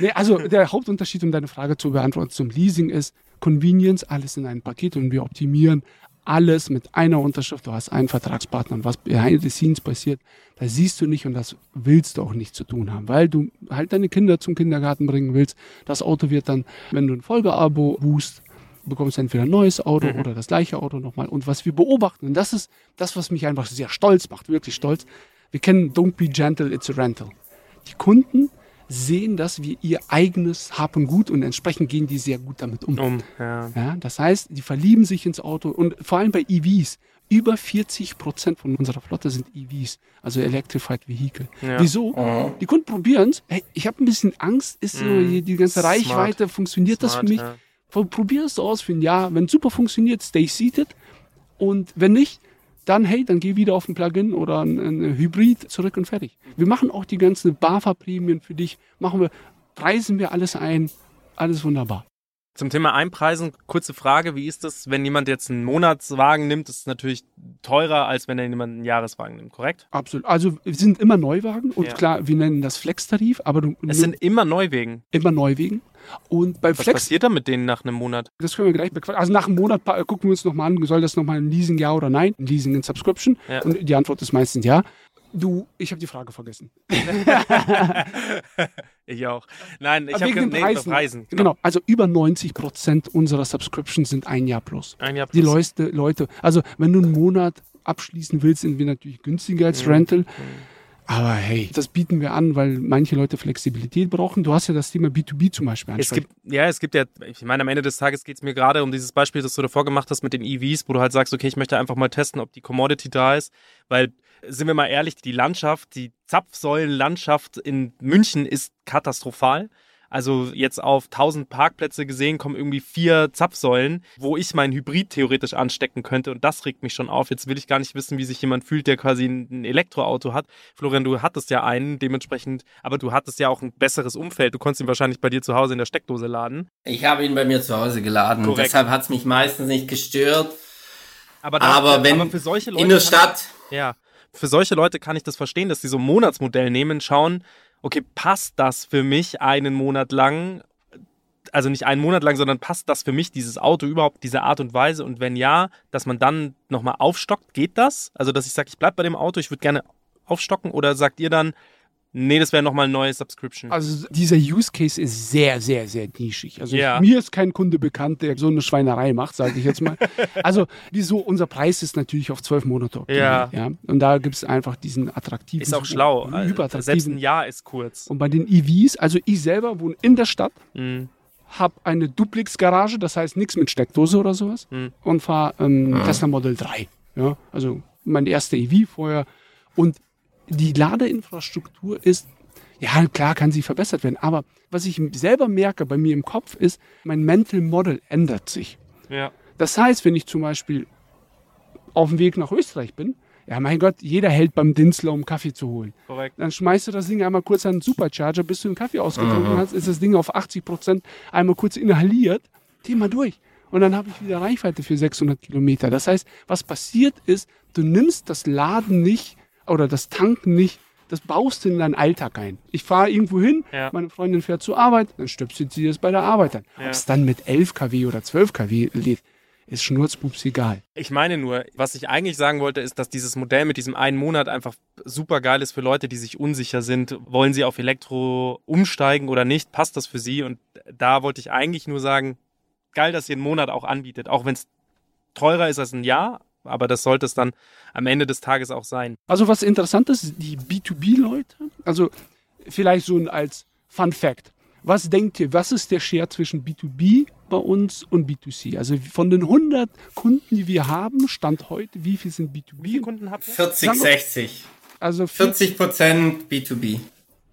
nee, also der Hauptunterschied, um deine Frage zu beantworten, zum Leasing ist Convenience, alles in einem Paket und wir optimieren alles mit einer Unterschrift. Du hast einen Vertragspartner und was behind the scenes passiert, das siehst du nicht und das willst du auch nicht zu tun haben, weil du halt deine Kinder zum Kindergarten bringen willst. Das Auto wird dann, wenn du ein Folgeabo buchst, bekommst du entweder ein neues Auto oder das gleiche Auto nochmal. Und was wir beobachten, und das ist das, was mich einfach sehr stolz macht, wirklich stolz. Wir kennen Don't be gentle, it's a rental. Die Kunden sehen das wie ihr eigenes Hab und Gut und entsprechend gehen die sehr gut damit um. Um, ja. Ja, das heißt, die verlieben sich ins Auto und vor allem bei EVs. Über 40 Prozent von unserer Flotte sind EVs, also Electrified Vehicle. Wieso? Die Kunden probieren es. Hey, ich habe ein bisschen Angst, ist so die, die ganze Smart. Reichweite, funktioniert das für Smart, mich? ja. Pro- Probier es aus für ein Jahr. Wenn super funktioniert, stay seated. Und wenn nicht, dann hey, dann geh wieder auf ein Plugin oder ein, ein Hybrid zurück und fertig. Wir machen auch die ganzen BAFA-Prämien für dich. Machen wir, preisen wir alles ein. Alles wunderbar. Zum Thema Einpreisen, kurze Frage, wie ist das, wenn jemand jetzt einen Monatswagen nimmt, das ist natürlich teurer, als wenn er jemand einen Jahreswagen nimmt, korrekt? Absolut. Also wir sind immer Neuwagen und Ja. klar, wir nennen das Flex-Tarif, aber du Es sind immer Neuwegen. immer Neuwegen. Und bei Was Flex, passiert da mit denen nach einem Monat? das können wir gleich bequatschen. Also nach einem Monat gucken wir uns nochmal an, soll das nochmal ein Leasing ja oder nein? Ein Leasing in Subscription? Ja. Und die Antwort ist meistens ja. Du, ich habe die Frage vergessen. (laughs) Ich auch. Nein, ich Aber habe den nee, Preisen. Preisen. Genau, also über 90 Prozent unserer Subscriptions sind ein Jahr plus. Ein Jahr Die plus. Leute, Leute, also wenn du einen Monat abschließen willst, sind wir natürlich günstiger als Mhm. Rental. Aber hey, das bieten wir an, weil manche Leute Flexibilität brauchen. Du hast ja das Thema B2B zum Beispiel Es gibt, ja, es gibt ja, ich meine, am Ende des Tages geht es mir gerade um dieses Beispiel, das du davor gemacht hast mit den EVs, wo du halt sagst, okay, ich möchte einfach mal testen, ob die Commodity da ist, weil, sind wir mal ehrlich, die Landschaft, die Zapfsäulenlandschaft in München ist katastrophal. Also jetzt auf 1000 Parkplätze gesehen kommen irgendwie vier Zapfsäulen, wo ich meinen Hybrid theoretisch anstecken könnte und das regt mich schon auf. Jetzt will ich gar nicht wissen, wie sich jemand fühlt, der quasi ein Elektroauto hat. Florian, du hattest ja einen, dementsprechend, aber du hattest ja auch ein besseres Umfeld. Du konntest ihn wahrscheinlich bei dir zu Hause in der Steckdose laden. Ich habe ihn bei mir zu Hause geladen. Korrekt. Deshalb hat es mich meistens nicht gestört. Aber, Aber wenn aber für solche Leute in der Stadt, Ja, für solche Leute kann ich das verstehen, dass sie so ein Monatsmodell nehmen, schauen, okay, passt das für mich einen Monat lang? Also nicht einen Monat lang, sondern passt das für mich, dieses Auto überhaupt, diese Art und Weise? Und wenn ja, dass man dann nochmal aufstockt, geht das? Also, dass ich sage, ich bleib bei dem Auto, ich würde gerne aufstocken? Oder sagt ihr dann, Nee, das wäre nochmal eine neue Subscription. Also dieser Use Case ist sehr, sehr, sehr nischig. Also Ja. mir ist kein Kunde bekannt, der so eine Schweinerei macht, sage ich jetzt mal. (laughs) also wieso, unser Preis ist natürlich auf zwölf Monate optimiert. Ja. Ja. Und da gibt es einfach diesen attraktiven. ist auch schlau. Also, Selbst Überattraktiven. ein Jahr ist kurz. Und bei den EVs, also ich selber wohne in der Stadt, Mhm. habe eine Duplex-Garage, das heißt nichts mit Steckdose oder sowas, Mhm. und fahre ähm, Tesla Model 3. Ja, also mein erster EV vorher. Und die Ladeinfrastruktur ist, ja klar kann sie verbessert werden, aber was ich selber merke bei mir im Kopf ist, mein Mental Model ändert sich. Ja. Das heißt, wenn ich zum Beispiel auf dem Weg nach Österreich bin, ja mein Gott, jeder hält beim Dinzler, um Kaffee zu holen. Korrekt. Dann schmeißt du das Ding einmal kurz an den Supercharger, bis du den Kaffee ausgetrunken hast, ist das Ding auf 80 Prozent einmal kurz inhaliert, Thema durch. Und dann habe ich wieder Reichweite für 600 Kilometer. Das heißt, was passiert ist, du nimmst das Laden nicht oder das Tanken nicht, das baust du in deinen Alltag ein. Ich fahre irgendwo hin, Ja. meine Freundin fährt zur Arbeit, dann stöpselt sie das bei der Arbeit an. Ob es dann mit 11 kW oder 12 kW lädt, ist schnurzpups egal. Ich meine nur, was ich eigentlich sagen wollte, ist, dass dieses Modell mit diesem einen Monat einfach super geil ist für Leute, die sich unsicher sind. Wollen sie auf Elektro umsteigen oder nicht? Passt das für sie? Und da wollte ich eigentlich nur sagen, geil, dass ihr einen Monat auch anbietet, auch wenn es teurer ist als ein Jahr, aber das sollte es dann am Ende des Tages auch sein. Also was interessant ist, die B2B-Leute, also vielleicht so ein als Fun Fact. Was denkt ihr, was ist der Share zwischen B2B bei uns und B2C? Also von den 100 Kunden, die wir haben, Stand heute, wie viel sind B2B? Wie viele Kunden habt ihr? 40, Sag mal- 60. Also 40 Prozent B2B.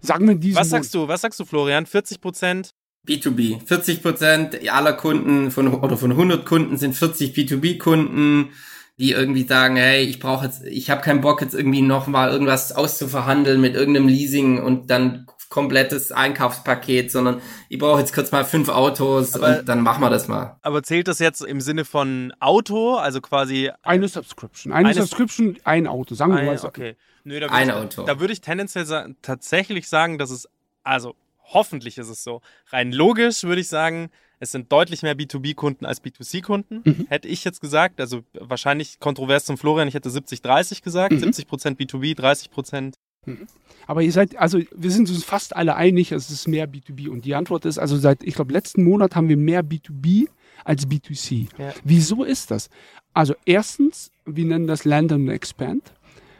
sagen wir diesen Was sagst du, was sagst du, Florian? 40 Prozent? B2B. 40 Prozent aller Kunden von, oder von 100 Kunden sind 40 B2B-Kunden, die irgendwie sagen, hey, ich brauche jetzt, ich habe keinen Bock jetzt irgendwie noch mal irgendwas auszuverhandeln mit irgendeinem Leasing und dann komplettes Einkaufspaket, sondern ich brauche jetzt kurz mal fünf Autos Aber- und dann machen wir das mal. Aber zählt das jetzt im Sinne von Auto, also quasi Eine Subscription. Eine, Eine- Subscription, ein Auto. Sagen wir mal so. okay. Nö, da Ein ich, Auto. Da würde ich tendenziell sa tatsächlich sagen, dass es, also hoffentlich ist es so. Rein logisch würde ich sagen, es sind deutlich mehr B2B-Kunden als B2C-Kunden. Mhm. Hätte ich jetzt gesagt, also wahrscheinlich kontrovers zum Florian, ich hätte 70-30 gesagt, Mhm. 70% B2B, 30% Aber ihr seid, also wir sind uns fast alle einig, es ist mehr B2B. Und die Antwort ist, also seit, ich glaube, letzten Monat haben wir mehr B2B als B2C. Ja. Wieso ist das? Also erstens, wir nennen das Land and Expand.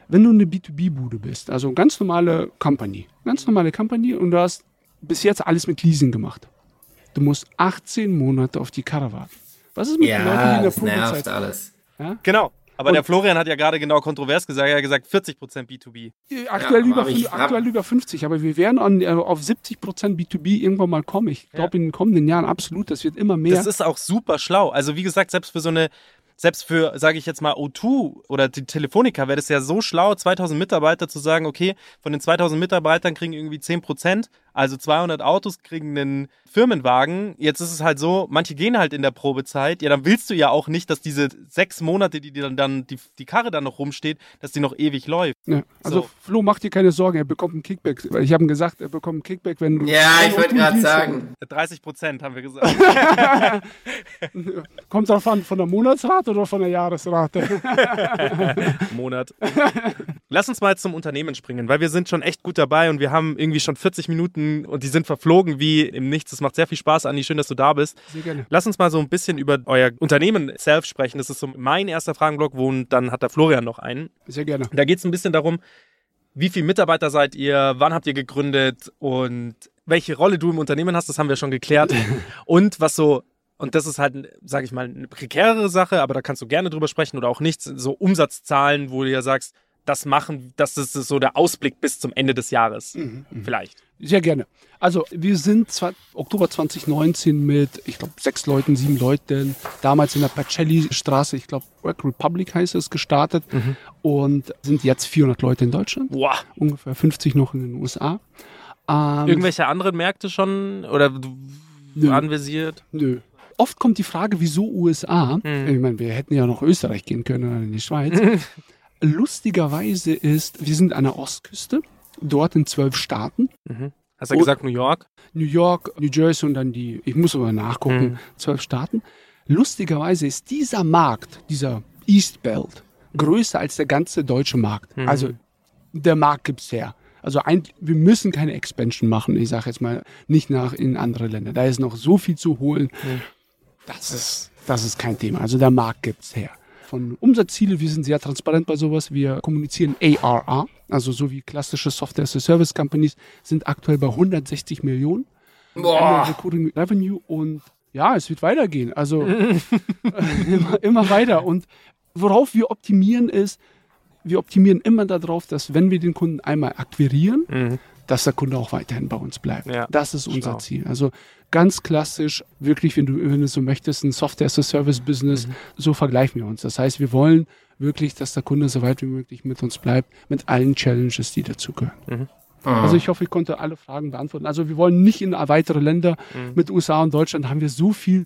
Wenn du eine B2B-Bude bist, also ganz normale Company, ganz normale Company und du hast bis jetzt alles mit Leasing gemacht. Du musst 18 Monate auf die Karre warten. Was ist mit den Leuten, die in Ja, der das nervt alles. Genau. Aber Und- der Florian hat ja gerade genau kontrovers gesagt, er hat gesagt 40% B2B. Aktuell, Ja, über, ich aktuell über 50, aber wir werden an, äh, auf 70% B2B irgendwann mal kommen. Ich glaube, in den kommenden Jahren absolut, das wird immer mehr. Das ist auch super schlau. Also wie gesagt, selbst für so eine, selbst für, sage ich jetzt mal, O2 oder die Telefonica wäre das ja so schlau, 2000 Mitarbeiter zu sagen, okay, von den 2000 Mitarbeitern kriegen irgendwie 10 Prozent, also 200 Autos kriegen einen Firmenwagen. Jetzt ist es halt so, manche gehen halt in der Probezeit. Ja, dann willst du ja auch nicht, dass diese sechs Monate, die, die dann, dann die, die Karre dann noch rumsteht, dass die noch ewig läuft. ja, also So. Flo, mach dir keine Sorgen, er bekommt einen Kickback. Weil Ich habe ihm gesagt, er bekommt einen Kickback, wenn du... Ja, ich wollte O2 gerade sagen. 30 Prozent haben wir gesagt. (laughs) (laughs) Kommt drauf an, von der Monatsrate oder von der Jahresrate? (laughs) Monat. Lass uns mal zum Unternehmen springen, weil wir sind schon echt gut dabei und wir haben irgendwie schon 40 Minuten und die sind verflogen wie im Nichts. Es macht sehr viel Spaß, Andi. Schön, dass du da bist. Sehr gerne. Lass uns mal so ein bisschen über euer Unternehmen selbst sprechen. Das ist so mein erster Fragenblock, wo dann hat der Florian noch einen. Sehr gerne. Da geht es ein bisschen darum, wie viele Mitarbeiter seid ihr, wann habt ihr gegründet und welche Rolle du im Unternehmen hast, das haben wir schon geklärt. (laughs) und was so, und das ist halt, sage ich mal, eine prekärere Sache, aber da kannst du gerne drüber sprechen oder auch nicht, so Umsatzzahlen, wo du ja sagst, das machen, das ist so der Ausblick bis zum Ende des Jahres. Vielleicht. Sehr gerne. Also wir sind zwar Oktober 2019 mit, ich glaube, sechs Leuten, sieben Leuten, damals in der Pacelli-Straße, ich glaube, Work Republic heißt es, gestartet und sind jetzt 400 Leute in Deutschland, Boah. ungefähr 50 noch in den USA. Ähm, Irgendwelche anderen Märkte schon oder du- Nö. anvisiert? Nö. Oft kommt die Frage, wieso USA? Hm. Ich meine, wir hätten ja noch Österreich gehen können oder in die Schweiz. (laughs) Lustigerweise ist, wir sind an der Ostküste, dort in zwölf Staaten. Hast du Und- gesagt New York? New York, New Jersey und dann die, ich muss aber nachgucken, Mhm. zwölf Staaten. Lustigerweise ist dieser Markt, dieser East Belt, größer als der ganze deutsche Markt. Mhm. Also der Markt gibt's her. Also ein, wir müssen keine Expansion machen, ich sage jetzt mal nicht nach in andere Länder. Da ist noch so viel zu holen. Das ist, das ist kein Thema. Also der Markt gibt's her. Von Umsatzziele, wir sind sehr transparent bei sowas. Wir kommunizieren ARR, also so wie klassische Software as a Service Companies sind aktuell bei 160 Millionen. Boah. Recurring Revenue und ja, es wird weitergehen. Also (laughs) immer, immer weiter. Und worauf wir optimieren ist, wir optimieren immer darauf, dass wenn wir den Kunden einmal akquirieren, dass der Kunde auch weiterhin bei uns bleibt. Ja, Das ist unser schlau. Ziel. Also ganz klassisch, wirklich, wenn du, wenn du so möchtest, ein Software-as-a-Service-Business, so vergleichen wir uns. Das heißt, wir wollen wirklich, dass der Kunde so weit wie möglich mit uns bleibt, mit allen Challenges, die dazugehören. Also ich hoffe, ich konnte alle Fragen beantworten. Also wir wollen nicht in weitere Länder. Mit USA und Deutschland haben wir so viel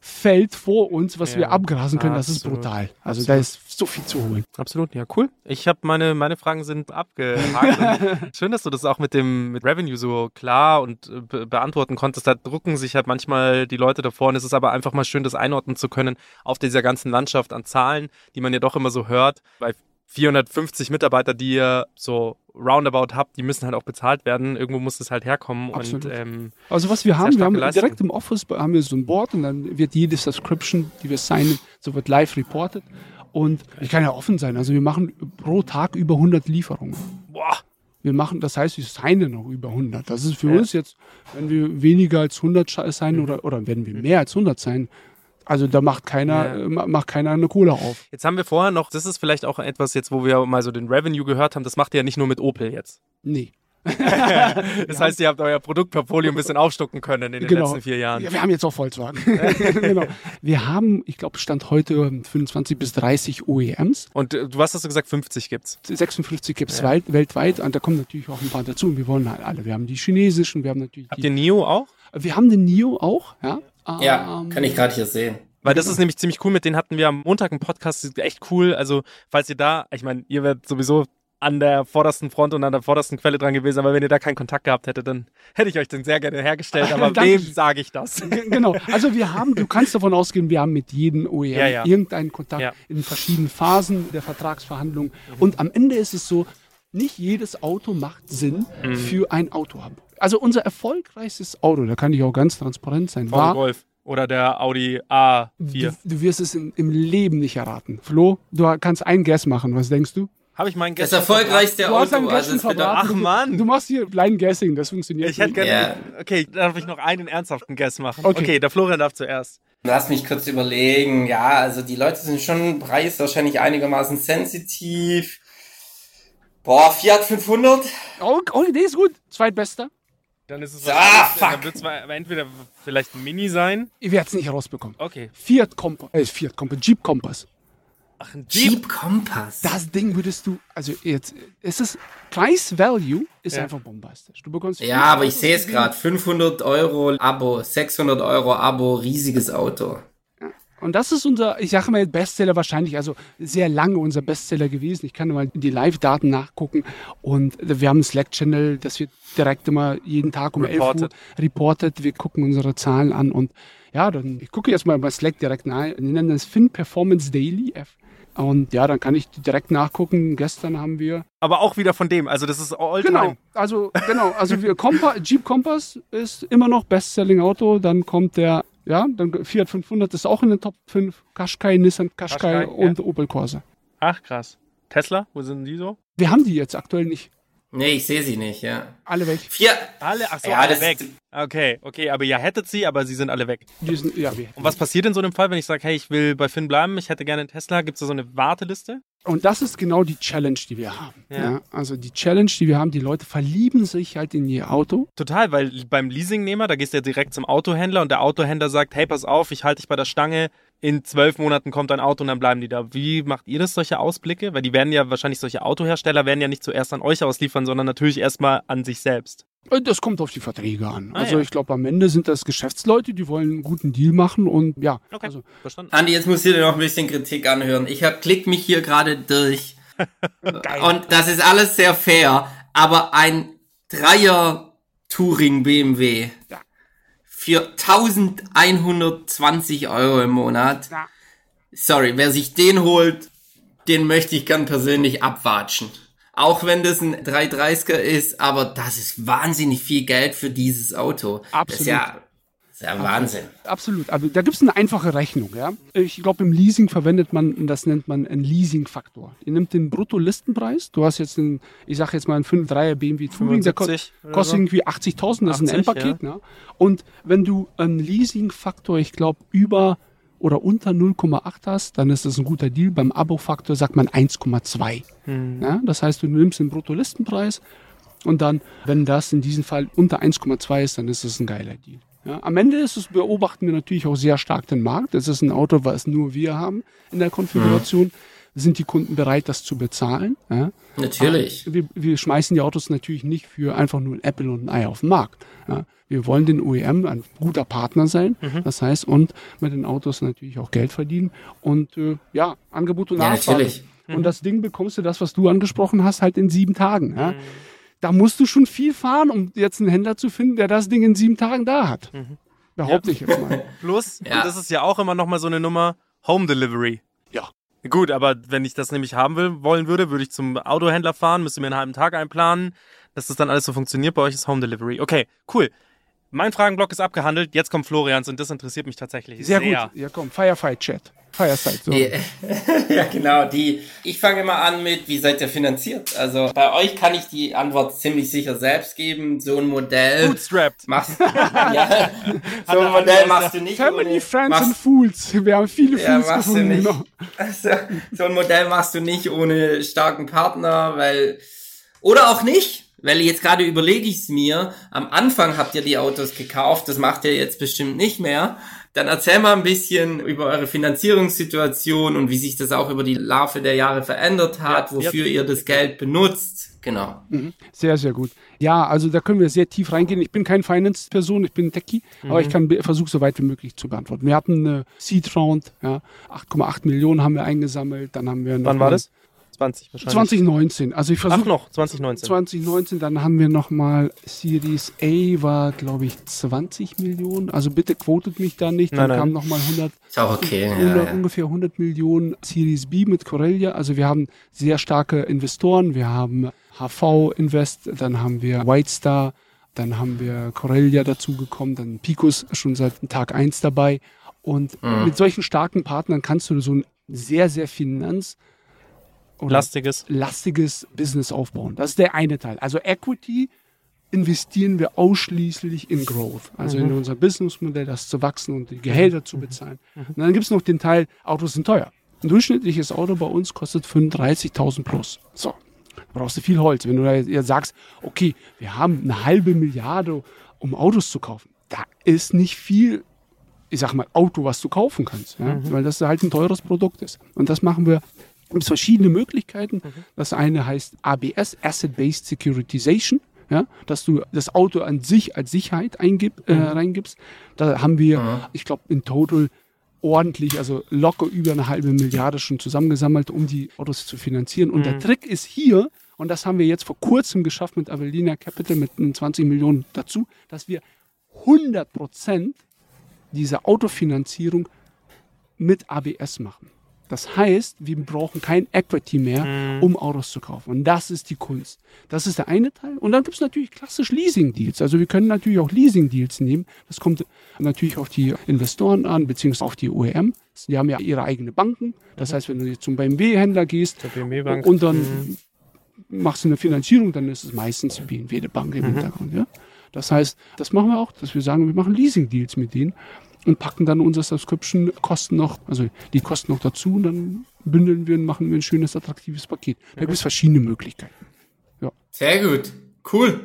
Feld vor uns, was Ja, wir abgrasen können. Das ist absolut. brutal. Also da ist so viel zu holen. Absolut, ja, cool. Ich habe meine, meine Fragen sind abgehakt. (laughs) Schön, dass du das auch mit dem mit Revenue so klar und äh, be beantworten konntest. Da drucken sich halt manchmal die Leute davor und es ist aber einfach mal schön, das einordnen zu können auf dieser ganzen Landschaft an Zahlen, die man ja doch immer so hört. Bei 450 Mitarbeiter, die ihr so roundabout habt, die müssen halt auch bezahlt werden. Irgendwo muss das halt herkommen. Absolut. Und ähm, Also was wir haben, wir haben geleistet. direkt im Office haben wir so ein Board und dann wird jede Subscription, die wir signen, so wird live reported. Und ich kann ja offen sein, also wir machen pro Tag über 100 Lieferungen. boah, Wir machen, das heißt, wir signen noch über 100. Das ist für uns jetzt, wenn wir weniger als 100 scha- signen oder, oder wenn wir mehr als 100 signen, also da macht keiner, Ja. äh, ma- macht keiner eine Kohle auf. Jetzt haben wir vorher noch, das ist vielleicht auch etwas jetzt, wo wir mal so den Revenue gehört haben, das macht ihr ja nicht nur mit Opel jetzt. Nee. (laughs) Das heißt, ihr habt euer Produktportfolio ein bisschen aufstocken können in den letzten vier Jahren. Ja, wir haben jetzt auch Volkswagen. (laughs) genau. Wir haben, ich glaube, Stand heute 25 bis 30 OEMs. Und äh, du hast das gesagt, 50 gibt's. 56 gibt es weltweit und da kommen natürlich auch ein paar dazu. Und wir wollen halt alle. Wir haben die chinesischen, wir haben natürlich Habt die, ihr NIO auch? wir haben den NIO auch, ja. Ja, Ähm, kann ich gerade hier sehen. Weil das ist nämlich ziemlich cool, mit denen hatten wir am Montag einen Podcast, echt cool. Also, falls ihr da, ich meine, ihr werdet sowieso an der vordersten Front und an der vordersten Quelle dran gewesen, aber wenn ihr da keinen Kontakt gehabt hättet, dann hätte ich euch den sehr gerne hergestellt. Aber (laughs) Danke. wem sage ich das? genau. Also wir haben, du kannst davon ausgehen, wir haben mit jedem OEM Ja, ja. irgendeinen Kontakt Ja. in verschiedenen Phasen der Vertragsverhandlungen. Und am Ende ist es so, nicht jedes Auto macht Sinn Mhm. für ein Autohub. Also unser erfolgreichstes Auto, da kann ich auch ganz transparent sein, Ford war, Golf oder der Audi A4. du, du wirst es in, im Leben nicht erraten. Flo, du kannst ein Guess machen, was denkst du? Habe ich meinen Das gestern erfolgreichste Du Auto. Also Guess verbraten. Ach, Mann. Du machst hier Blind Guessing, das funktioniert Ich hätte nicht. gerne. Ja. Okay, darf ich noch einen ernsthaften Guess machen? Okay. Okay, der Florian darf zuerst. Lass mich kurz überlegen. Ja, also die Leute sind schon preis wahrscheinlich einigermaßen sensitiv. Boah, Fiat 500? Oh, oh, der ist gut. Zweitbester. Dann ist es Ah, wahrscheinlich- fuck. Dann wird es entweder vielleicht ein Mini sein. Ihr werdet es nicht rausbekommen. Okay. Fiat Compass, äh, Fiat Compass, Jeep Compass. Ach, ein Jeep. Jeep Compass. Das Ding würdest du, also jetzt, es ist, Price Value ist Ja. einfach bombastisch. Du bekommst Ja, aber ich sehe es gerade. 500 Euro Abo, 600 Euro Abo, riesiges Auto. Und das ist unser, ich sage mal, Bestseller wahrscheinlich, also sehr lange unser Bestseller gewesen. Ich kann mal die Live-Daten nachgucken und wir haben einen Slack-Channel, das wird direkt immer jeden Tag um 11 Reported. Uhr reportet. Wir gucken unsere Zahlen an und ja, dann, ich gucke jetzt mal bei Slack direkt nach. Wir nennen das Fin Performance Daily. F. Und ja, dann kann ich direkt nachgucken. Gestern haben wir Aber auch wieder von dem. Also das ist all Genau, time. also genau, also wir Compa Jeep Compass ist immer noch Bestselling Auto, dann kommt der ja, dann Fiat 500 ist auch in den Top 5, Qashqai, Nissan Qashqai, Qashqai, und Opel Corsa. Ach, krass. Tesla, wo sind die so? Wir haben die jetzt aktuell nicht Nee, ich sehe sie nicht, ja. alle weg. Fiat. Alle, ach so, Ja, alle weg. Okay, okay, aber ihr hättet sie, aber sie sind alle weg. Die sind, ja, wir. Und was passiert in so einem Fall, wenn ich sage, hey, ich will bei Finn bleiben, ich hätte gerne einen Tesla, gibt es da so eine Warteliste? Und das ist genau die Challenge, die wir haben. Ja. Ja. also die Challenge, die wir haben, die Leute verlieben sich halt in ihr Auto. Total, weil beim Leasingnehmer, da gehst du ja direkt zum Autohändler und der Autohändler sagt, hey, pass auf, ich halte dich bei der Stange, in zwölf Monaten kommt ein Auto und dann bleiben die da. Wie macht ihr das, solche Ausblicke? Weil die werden ja wahrscheinlich, solche Autohersteller werden ja nicht zuerst an euch ausliefern, sondern natürlich erstmal an sich selbst. Und Das kommt auf die Verträge an. Ah, also ja. ich glaube, am Ende sind das Geschäftsleute, die wollen einen guten Deal machen und ja, Okay, also verstanden. Andi, jetzt musst du dir noch ein bisschen Kritik anhören. Ich hab, klick mich hier gerade durch. (laughs) Und das ist alles sehr fair, aber ein Dreier Touring BMW Ja. Für 1120 Euro im Monat. Ja. Sorry, wer sich den holt, den möchte ich gern persönlich abwatschen. auch wenn das ein 330er ist, aber das ist wahnsinnig viel Geld für dieses Auto. Absolut. das ist ja Wahnsinn. Absolut. Aber da gibt es eine einfache Rechnung. Ja? Ich glaube, im Leasing verwendet man, das nennt man einen Leasing-Faktor. Ihr nimmt den Brutto-Listenpreis. Du hast jetzt einen, ich sage jetzt mal einen 5-3er BMW Touring, der ko 75 oder kostet so. irgendwie 80.000, das ist 80, ein Endpaket. Ne? Und wenn du einen Leasing-Faktor, ich glaube, über oder unter 0,8 hast, dann ist das ein guter Deal. Beim Abo-Faktor sagt man 1,2. Ja? Das heißt, du nimmst den Brutto-Listenpreis und dann, wenn das in diesem Fall unter 1,2 ist, dann ist das ein geiler Deal. Ja, am Ende ist es, beobachten wir natürlich auch sehr stark den Markt. Es ist ein Auto, was nur wir haben in der Konfiguration. Sind die Kunden bereit, das zu bezahlen? Ja? Natürlich. Wir, wir schmeißen die Autos natürlich nicht für einfach nur ein Apple und ein Ei auf den Markt. Ja? Wir wollen den OEM ein guter Partner sein. Das heißt, und mit den Autos natürlich auch Geld verdienen. Und äh, ja, Angebot und Ja, Nachfrage. natürlich. Und das Ding bekommst du, das, was du angesprochen hast, halt in sieben Tagen. Ja? Da musst du schon viel fahren, um jetzt einen Händler zu finden, der das Ding in sieben Tagen da hat. Behaupte ich jetzt mal. (laughs) Plus, Ja. und das ist ja auch immer noch mal so eine Nummer, Home Delivery. Ja. Gut, aber wenn ich das nämlich haben will, wollen würde, würde ich zum Autohändler fahren, müsste mir einen halben Tag einplanen, dass das dann alles so funktioniert. Bei euch ist Home Delivery. Okay, cool. Mein Fragenblock ist abgehandelt. Jetzt kommt Florians und das interessiert mich tatsächlich Sehr, sehr. gut. Ja, komm, Firefight-Chat. Fireside. So. (laughs) Ja, genau. Die, ich fange mal an mit, wie seid ihr finanziert? Also bei euch kann ich die Antwort ziemlich sicher selbst geben. So ein Modell Bootstrapped. machst (laughs) (laughs) ja, so ein Modell machst du nicht Family, ohne, Friends machst, and Fools. Wir haben viele Ja, Fools machst du gefunden. nicht. Genau. Also, so ein Modell machst du nicht ohne starken Partner, weil oder auch nicht, weil jetzt gerade überlege ich es mir. Am Anfang habt ihr die Autos gekauft, das macht ihr jetzt bestimmt nicht mehr. Dann erzähl mal ein bisschen über eure Finanzierungssituation und wie sich das auch über die Laufe der Jahre verändert hat, Ja, wofür ja. ihr das Geld benutzt. Genau. Sehr, sehr gut. Ja, also da können wir sehr tief reingehen. Ich bin kein Finance-Person, ich bin Techie, aber ich Mhm. kann be- versuche so weit wie möglich zu beantworten. Wir hatten eine Seed-Round, ja, 8,8 Millionen haben wir eingesammelt, dann haben wir noch Wann war das? 20 wahrscheinlich. 2019. Also ich Ach versuche noch, 2019. 2019, dann haben wir nochmal Series A war, glaube ich, 20 Millionen. Also bitte quotet mich da nicht. Dann Nein, nein. kam nochmal 100, Ist auch okay. Ja, 100, ja. ungefähr 100 Millionen Series B mit Corellia. Also wir haben sehr starke Investoren. Wir haben HV Invest, dann haben wir Whitestar, dann haben wir Corellia dazugekommen, dann Picos schon seit Tag eins dabei. Und mit solchen starken Partnern kannst du so ein sehr, sehr Finanz- Lastiges. lastiges Business aufbauen. Das ist der eine Teil. Also Equity investieren wir ausschließlich in Growth, also in unser Businessmodell, das zu wachsen und die Gehälter zu bezahlen. Und dann gibt es noch den Teil, Autos sind teuer. Ein durchschnittliches Auto bei uns kostet 35.000 plus. So, brauchst du viel Holz. Wenn du da jetzt sagst, okay, wir haben eine halbe Milliarde, um Autos zu kaufen, da ist nicht viel ich sag mal, Auto, was du kaufen kannst, ja? weil das halt ein teures Produkt ist. Und das machen wir. Es gibt verschiedene Möglichkeiten. Das eine heißt ABS, Asset-Based Securitization, ja? dass du das Auto an sich als Sicherheit eingib, äh, reingibst. Da haben wir, ich glaube, in total ordentlich, also locker über eine halbe Milliarde schon zusammengesammelt, um die Autos zu finanzieren. Und der Trick ist hier, und das haben wir jetzt vor kurzem geschafft mit Avelina Capital mit den 20 Millionen dazu, dass wir 100 Prozent diese Autofinanzierung mit ABS machen. Das heißt, wir brauchen kein Equity mehr, um Autos zu kaufen. Und das ist die Kunst. Das ist der eine Teil. Und dann gibt es natürlich klassisch Leasing-Deals. Also wir können natürlich auch Leasing-Deals nehmen. Das kommt natürlich auf die Investoren an, beziehungsweise auf die OEM. Die haben ja ihre eigene Banken. Das heißt, wenn du jetzt zum BMW-Händler gehst BMW und dann machst du eine Finanzierung, dann ist es meistens die BMW, die Bank im Hintergrund. Ja? Das heißt, das machen wir auch, dass wir sagen, wir machen Leasing-Deals mit denen und packen dann unsere Subscription-Kosten noch, also die Kosten noch dazu und dann bündeln wir und machen wir ein schönes, attraktives Paket. Da gibt es verschiedene Möglichkeiten. Sehr gut. Cool.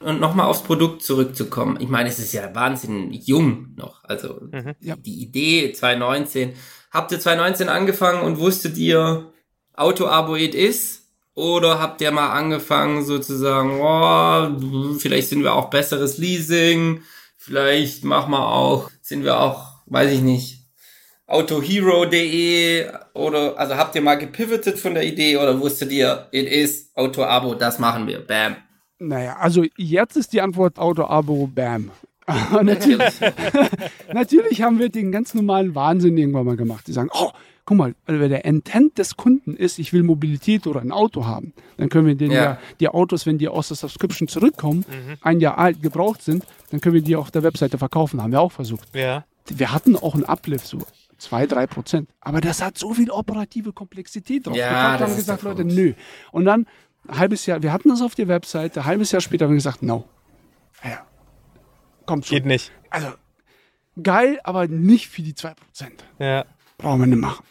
Und nochmal aufs Produkt zurückzukommen. Ich meine, es ist ja wahnsinnig jung noch. Also Ja. die Idee 2019. Habt ihr 2019 angefangen und wusstet ihr, Auto-Abo it is? Oder habt ihr mal angefangen sozusagen, oh, vielleicht sind wir auch besseres Leasing, vielleicht machen wir auch, sind wir auch, weiß ich nicht, autohero.de oder, also habt ihr mal gepivotet von der Idee oder wusstet ihr, it is Auto-Abo, das machen wir, bam. Naja, also jetzt ist die Antwort Auto-Abo, bam. (laughs) natürlich, (laughs) natürlich haben wir den ganz normalen Wahnsinn irgendwann mal gemacht. Die sagen, oh, guck mal, wenn der Intent des Kunden ist, ich will Mobilität oder ein Auto haben, dann können wir den ja, Ja. die Autos, wenn die aus der Subscription zurückkommen, ein Jahr alt gebraucht sind, dann können wir die auf der Webseite verkaufen. Haben wir auch versucht. Ja. Wir hatten auch einen Uplift, so zwei, drei Prozent. Aber das hat so viel operative Komplexität drauf. Ja. Wir haben gesagt, Leute, nö. Und dann ein halbes Jahr, wir hatten das auf der Webseite, ein halbes Jahr später haben wir gesagt, no. Ja, kommt schon. Geht nicht. Also, geil, aber nicht für die 2%. Ja. Brauchen wir nicht machen.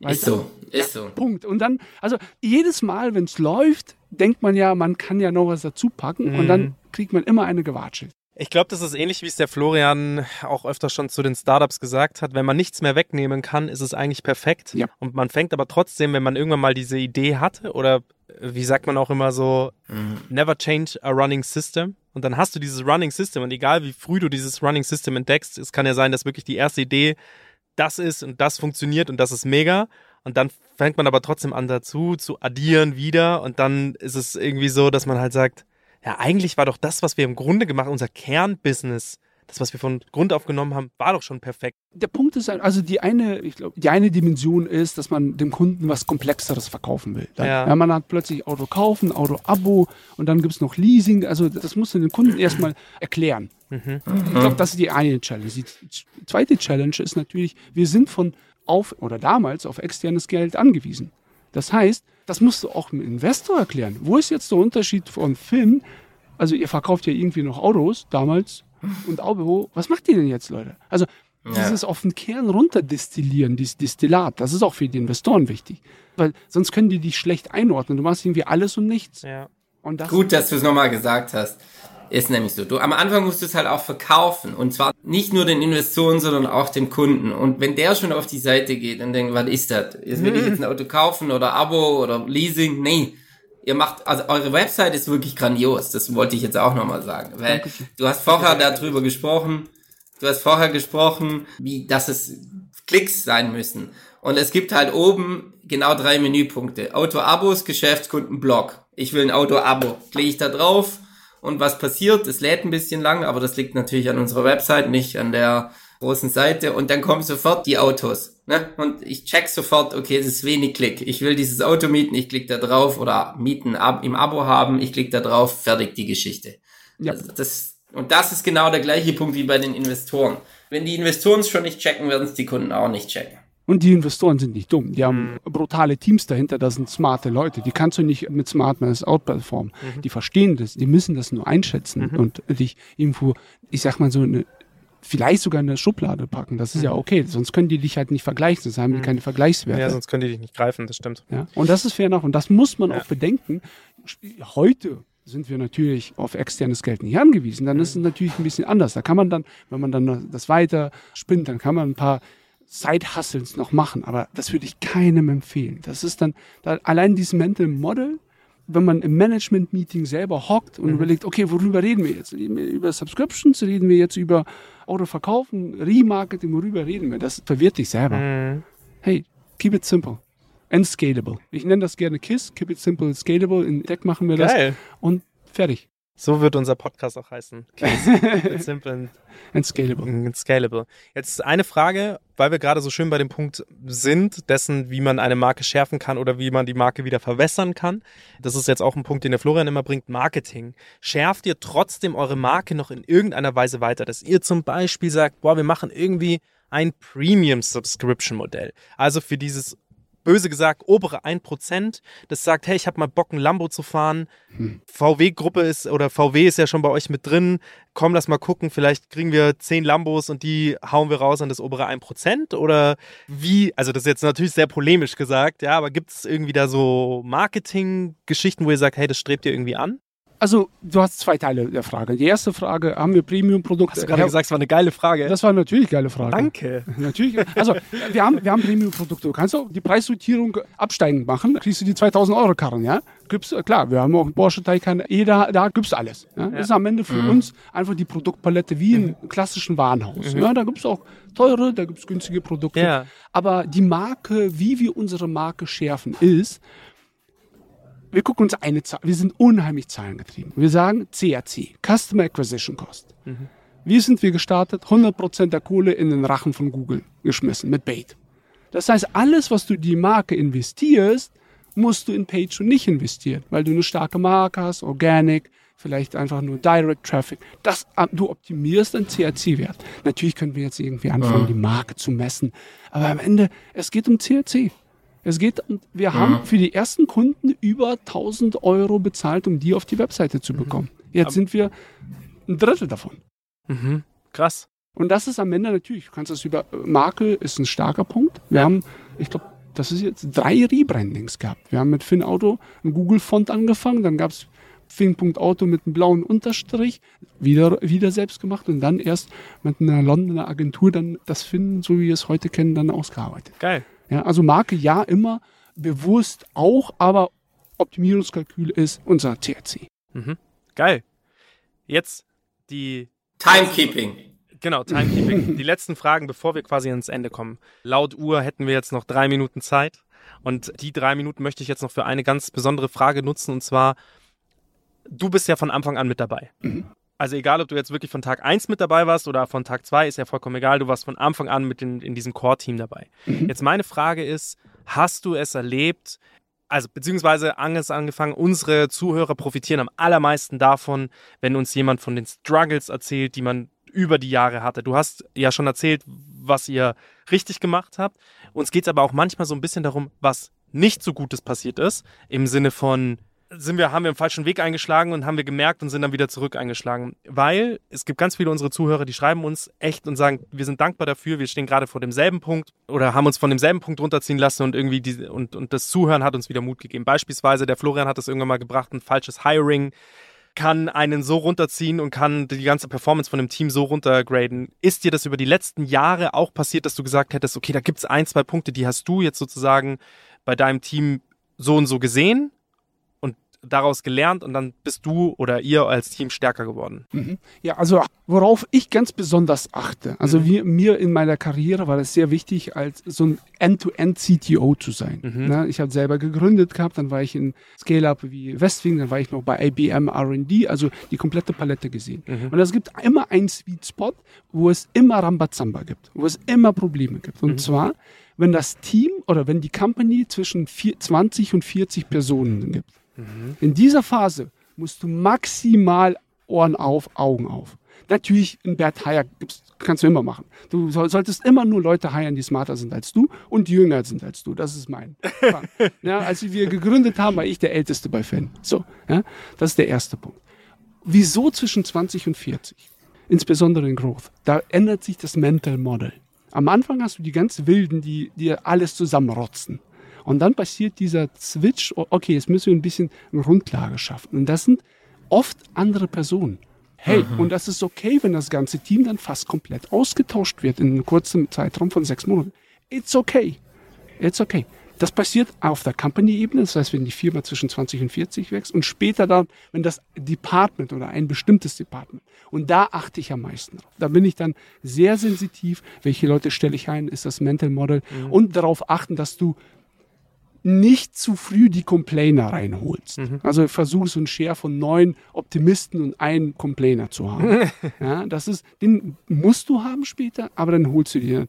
Ist so, ist so. Punkt. Und dann, also jedes Mal, wenn es läuft, denkt man ja, man kann ja noch was dazu packen und dann kriegt man immer eine Gewatsche. Ich glaube, das ist ähnlich, wie es der Florian auch öfter schon zu den Startups gesagt hat. Wenn man nichts mehr wegnehmen kann, ist es eigentlich perfekt. Ja. Und man fängt aber trotzdem, wenn man irgendwann mal diese Idee hatte oder wie sagt man auch immer so, never change a running system. Und dann hast du dieses Running System und egal wie früh du dieses Running System entdeckst, es kann ja sein, dass wirklich die erste Idee das ist und das funktioniert und das ist mega. Und dann fängt man aber trotzdem an dazu zu addieren wieder und dann ist es irgendwie so, dass man halt sagt, ja, eigentlich war doch das, was wir im Grunde gemacht, unser Kernbusiness, das, was wir von Grund auf genommen haben, war doch schon perfekt. Der Punkt ist, also die eine, ich glaube, die eine Dimension ist, dass man dem Kunden was Komplexeres verkaufen will. Dann, Ja. ja. man hat plötzlich Auto kaufen, Auto Abo und dann gibt es noch Leasing. Also das muss man den Kunden erstmal erklären. Mhm. Ich glaube, das ist die eine Challenge. Die zweite Challenge ist natürlich, wir sind von auf oder damals auf externes Geld angewiesen. Das heißt, das musst du auch dem Investor erklären. Wo ist jetzt der Unterschied von Film? Also ihr verkauft ja irgendwie noch Autos damals und Abo. Was macht ihr denn jetzt, Leute? Also dieses auf den Kern runterdestillieren, dieses Destillat, das ist auch für die Investoren wichtig. Weil sonst können die dich schlecht einordnen. Du machst irgendwie alles und nichts. Ja. Und das Gut, dass du es nochmal gesagt hast. Ist nämlich so. Du, am Anfang musst du es halt auch verkaufen. Und zwar nicht nur den Investoren, sondern auch dem Kunden. Und wenn der schon auf die Seite geht und denkt, was ist das? Jetzt will ich jetzt ein Auto kaufen oder Abo oder Leasing? Nee. Ihr macht, also eure Website ist wirklich grandios. Das wollte ich jetzt auch nochmal sagen. Weil du hast vorher darüber gesprochen, du hast vorher gesprochen, wie, dass es Klicks sein müssen. Und es gibt halt oben genau drei Menüpunkte. Auto-Abos, Geschäftskunden, Blog. Ich will ein Auto-Abo. Klicke ich da drauf und was passiert? Es lädt ein bisschen lang, aber das liegt natürlich an unserer Website, nicht an der großen Seite. Und dann kommen sofort die Autos. Ne? Und ich check sofort, okay, es ist wenig Klick. Ich will dieses Auto mieten, ich klicke da drauf oder mieten ab, im Abo haben, ich klicke da drauf, fertig die Geschichte. Ja. Also das, und das ist genau der gleiche Punkt wie bei den Investoren. Wenn die Investoren es schon nicht checken, werden es die Kunden auch nicht checken. Und die Investoren sind nicht dumm. Die haben brutale Teams dahinter, das sind smarte Leute. Die kannst du nicht mit Smartness outperformen. Die verstehen das, die müssen das nur einschätzen und dich irgendwo, ich sag mal so, eine, vielleicht sogar in eine Schublade packen. Das ist ja okay, sonst können die dich halt nicht vergleichen, sonst haben die keine Vergleichswerte. ja, sonst können die dich nicht greifen, das stimmt. Ja, und das ist fair enough. Und das muss man auch bedenken. Heute sind wir natürlich auf externes Geld nicht angewiesen. Dann ist es natürlich ein bisschen anders. Da kann man dann, wenn man dann das weiter spinnt, dann kann man ein paar Side-Hustles noch machen. Aber das würde ich keinem empfehlen. Das ist dann, da, allein dieses Mental Model, wenn man im Management-Meeting selber hockt und überlegt, okay, worüber reden wir jetzt? Reden wir über Subscriptions? Reden wir jetzt über Autoverkaufen, Remarketing? Worüber reden wir? Das verwirrt dich selber. Hey, keep it simple. And scalable. Ich nenne das gerne KISS, keep it simple and scalable. In Tech machen wir das. Geil. Und fertig. So wird unser Podcast auch heißen. (laughs) Simple and And scalable. and scalable. Jetzt eine Frage, weil wir gerade so schön bei dem Punkt sind, dessen, wie man eine Marke schärfen kann oder wie man die Marke wieder verwässern kann. Das ist jetzt auch ein Punkt, den der Florian immer bringt, Marketing. Schärft ihr trotzdem eure Marke noch in irgendeiner Weise weiter, dass ihr zum Beispiel sagt, boah, wir machen irgendwie ein Premium-Subscription-Modell. Also für dieses böse gesagt, obere 1%, das sagt, hey, ich habe mal Bock, ein Lambo zu fahren. VW-Gruppe ist, oder VW ist ja schon bei euch mit drin. Komm, lass mal gucken, vielleicht kriegen wir 10 Lambos und die hauen wir raus an das obere 1%. Oder wie, also das ist jetzt natürlich sehr polemisch gesagt, ja, aber gibt es irgendwie da so Marketing-Geschichten, wo ihr sagt, hey, das strebt ihr irgendwie an? Also, du hast zwei Teile der Frage. Die erste Frage, haben wir Premium-Produkte? Hast du gerade gesagt, es war eine geile Frage. Das war natürlich eine geile Frage. Danke. Natürlich. Also, wir haben, wir haben Premium-Produkte. Du kannst auch die Preissortierung absteigend machen. Kriegst du die 2000 Euro Karren, ja? Gibt's, äh, klar, wir haben auch einen Porsche Taycan, eh, da, da gibt's alles. Ja? Das ist am Ende für uns einfach die Produktpalette wie im klassischen Warenhaus. Ja? Da gibt's auch teure, da gibt's günstige Produkte. Ja. Aber die Marke, wie wir unsere Marke schärfen, ist, wir gucken uns eine Zahl, wir sind unheimlich zahlengetrieben. Wir sagen CAC, Customer Acquisition Cost. Wie sind wir gestartet? 100% der Kohle in den Rachen von Google geschmissen mit Bait. Das heißt, alles, was du die Marke investierst, musst du in Page und nicht investieren, weil du eine starke Marke hast, Organic, vielleicht einfach nur Direct Traffic. Das, äh, du optimierst den CRC-Wert. Natürlich können wir jetzt irgendwie anfangen, die Marke zu messen, aber am Ende, es geht um CRC. Es geht, wir haben für die ersten Kunden über 1000 Euro bezahlt, um die auf die Webseite zu bekommen. Jetzt sind wir ein Drittel davon. Mhm. Krass. Und das ist am Ende natürlich, du kannst das über Marke ist ein starker Punkt. Wir haben, ich glaube, das ist jetzt drei Rebrandings gehabt. Wir haben mit FinAuto einen Google-Font angefangen, dann gab es Fin.auto mit einem blauen Unterstrich, wieder, wieder selbst gemacht und dann erst mit einer Londoner Agentur dann das Fin, so wie wir es heute kennen, dann ausgearbeitet. Geil. Ja, also Marke ja immer, bewusst auch, aber Optimierungskalkül ist unser THC. Mhm. Geil. Jetzt die Timekeeping. Genau, Timekeeping. (laughs) Die letzten Fragen, bevor wir quasi ans Ende kommen. Laut Uhr hätten wir jetzt noch drei Minuten Zeit. Und die drei Minuten möchte ich jetzt noch für eine ganz besondere Frage nutzen. Und zwar, du bist ja von Anfang an mit dabei. Also egal, ob du jetzt wirklich von Tag 1 mit dabei warst oder von Tag 2, ist ja vollkommen egal. Du warst von Anfang an mit in, in diesem Core-Team dabei. Jetzt meine Frage ist, hast du es erlebt, also beziehungsweise Angst angefangen, unsere Zuhörer profitieren am allermeisten davon, wenn uns jemand von den Struggles erzählt, die man über die Jahre hatte. Du hast ja schon erzählt, was ihr richtig gemacht habt. Uns geht es aber auch manchmal so ein bisschen darum, was nicht so Gutes passiert ist, im Sinne von sind wir, haben wir einen falschen Weg eingeschlagen und haben wir gemerkt und sind dann wieder zurück eingeschlagen. Weil es gibt ganz viele unserer Zuhörer, die schreiben uns echt und sagen, wir sind dankbar dafür, wir stehen gerade vor demselben Punkt oder haben uns von demselben Punkt runterziehen lassen und irgendwie die, und, und das Zuhören hat uns wieder Mut gegeben. Beispielsweise, der Florian hat das irgendwann mal gebracht, ein falsches Hiring kann einen so runterziehen und kann die ganze Performance von dem Team so runtergraden. Ist dir das über die letzten Jahre auch passiert, dass du gesagt hättest, okay, da gibt's ein, zwei Punkte, die hast du jetzt sozusagen bei deinem Team so und so gesehen daraus gelernt und dann bist du oder ihr als Team stärker geworden? Ja, also worauf ich ganz besonders achte, also wir, mir in meiner Karriere war es sehr wichtig, als so ein End-to-End-CTO zu sein. Ne? Ich habe selber gegründet gehabt, dann war ich in Scale-Up wie Westwing, dann war ich noch bei IBM R&D, also die komplette Palette gesehen. Und es gibt immer einen Sweet Spot, wo es immer Rambazamba gibt, wo es immer Probleme gibt. Und zwar, wenn das Team oder wenn die Company zwischen vier, 20 und 40 Personen gibt. In dieser Phase musst du maximal Ohren auf, Augen auf. Natürlich, in Bert gibt's, kannst du immer machen. Du soll, solltest immer nur Leute heiren, die smarter sind als du und jünger sind als du. Das ist mein. (laughs) Ja, als wir gegründet haben, war ich der Älteste bei Fan. So, ja, das ist der erste Punkt. Wieso zwischen 20 und 40? Insbesondere in Growth. Da ändert sich das Mental Model. Am Anfang hast du die ganz Wilden, die dir alles zusammenrotzen. Und dann passiert dieser Switch, okay, jetzt müssen wir ein bisschen eine Grundlage schaffen. Und das sind oft andere Personen. Hey, und das ist okay, wenn das ganze Team dann fast komplett ausgetauscht wird in einem kurzen Zeitraum von sechs Monaten. It's okay. It's okay. Das passiert auf der Company-Ebene, das heißt, wenn die Firma zwischen 20 und 40 wächst und später dann, wenn das Department oder ein bestimmtes Department. Und da achte ich am meisten drauf. Da bin ich dann sehr sensitiv, welche Leute stelle ich ein, ist das Mental Model und darauf achten, dass du nicht zu früh die Complainer reinholst. Also versuch so einen Share von neun Optimisten und einen Complainer zu haben. (laughs) ja, das ist, den musst du haben später, aber dann holst du dir,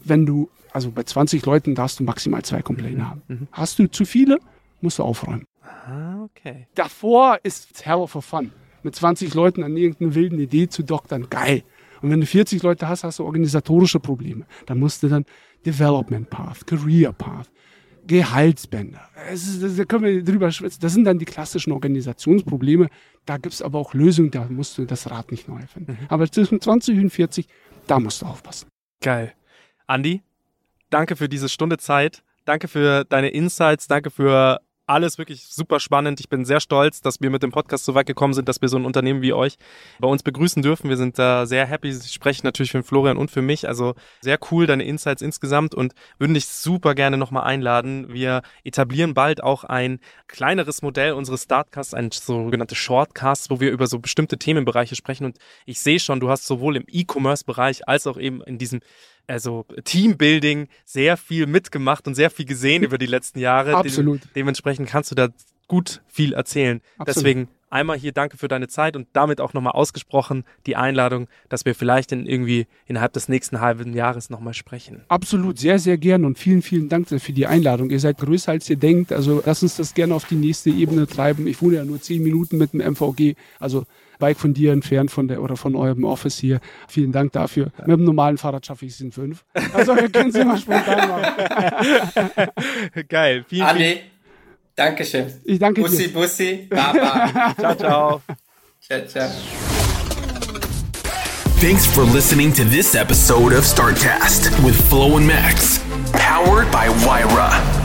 wenn du, also bei 20 Leuten darfst du maximal zwei Complainer haben. Hast du zu viele, musst du aufräumen. Ah, okay. Davor ist hell for fun. Mit 20 Leuten an irgendeine wilden Idee zu doktern, geil. Und wenn du 40 Leute hast, hast du organisatorische Probleme. Dann musst du dann Development Path, Career Path, Gehaltsbänder. Es ist, da können wir drüber schwitzen. Das sind dann die klassischen Organisationsprobleme. Da gibt es aber auch Lösungen, da musst du das Rad nicht neu erfinden. Aber zwischen 20 und 40, da musst du aufpassen. Geil. Andi, danke für diese Stunde Zeit. Danke für deine Insights. Danke für alles wirklich super spannend. Ich bin sehr stolz, dass wir mit dem Podcast so weit gekommen sind, dass wir so ein Unternehmen wie euch bei uns begrüßen dürfen. Wir sind da sehr happy. Ich spreche natürlich für Florian und für mich. Also sehr cool, deine Insights insgesamt und würden dich super gerne nochmal einladen. Wir etablieren bald auch ein kleineres Modell unseres Startcasts, ein sogenanntes Shortcast, wo wir über so bestimmte Themenbereiche sprechen. Und ich sehe schon, du hast sowohl im E-Commerce-Bereich als auch eben in diesem also Teambuilding sehr viel mitgemacht und sehr viel gesehen (laughs) über die letzten Jahre. Absolut. De dementsprechend kannst du da gut viel erzählen. Absolut. Deswegen einmal hier danke für deine Zeit und damit auch nochmal ausgesprochen die Einladung, dass wir vielleicht in irgendwie innerhalb des nächsten halben Jahres nochmal sprechen. Absolut, sehr, sehr gern und vielen, vielen Dank für die Einladung. Ihr seid größer, als ihr denkt. Also lass uns das gerne auf die nächste Ebene treiben. Ich wohne ja nur zehn Minuten mit dem MVG, also weit von dir entfernt von der oder von eurem Office hier. Vielen Dank dafür. Mit dem normalen Fahrrad schaffe ich es in fünf. Also wir können es immer spontan machen. (laughs) Geil. Vielen, vielen Dankeschön. Ich danke Bussi, dir. Bussi, (laughs) Baba. Ciao, ciao. ciao, ciao. Thanks for listening to this episode of StartCast with Flo and Max, powered by Wyra.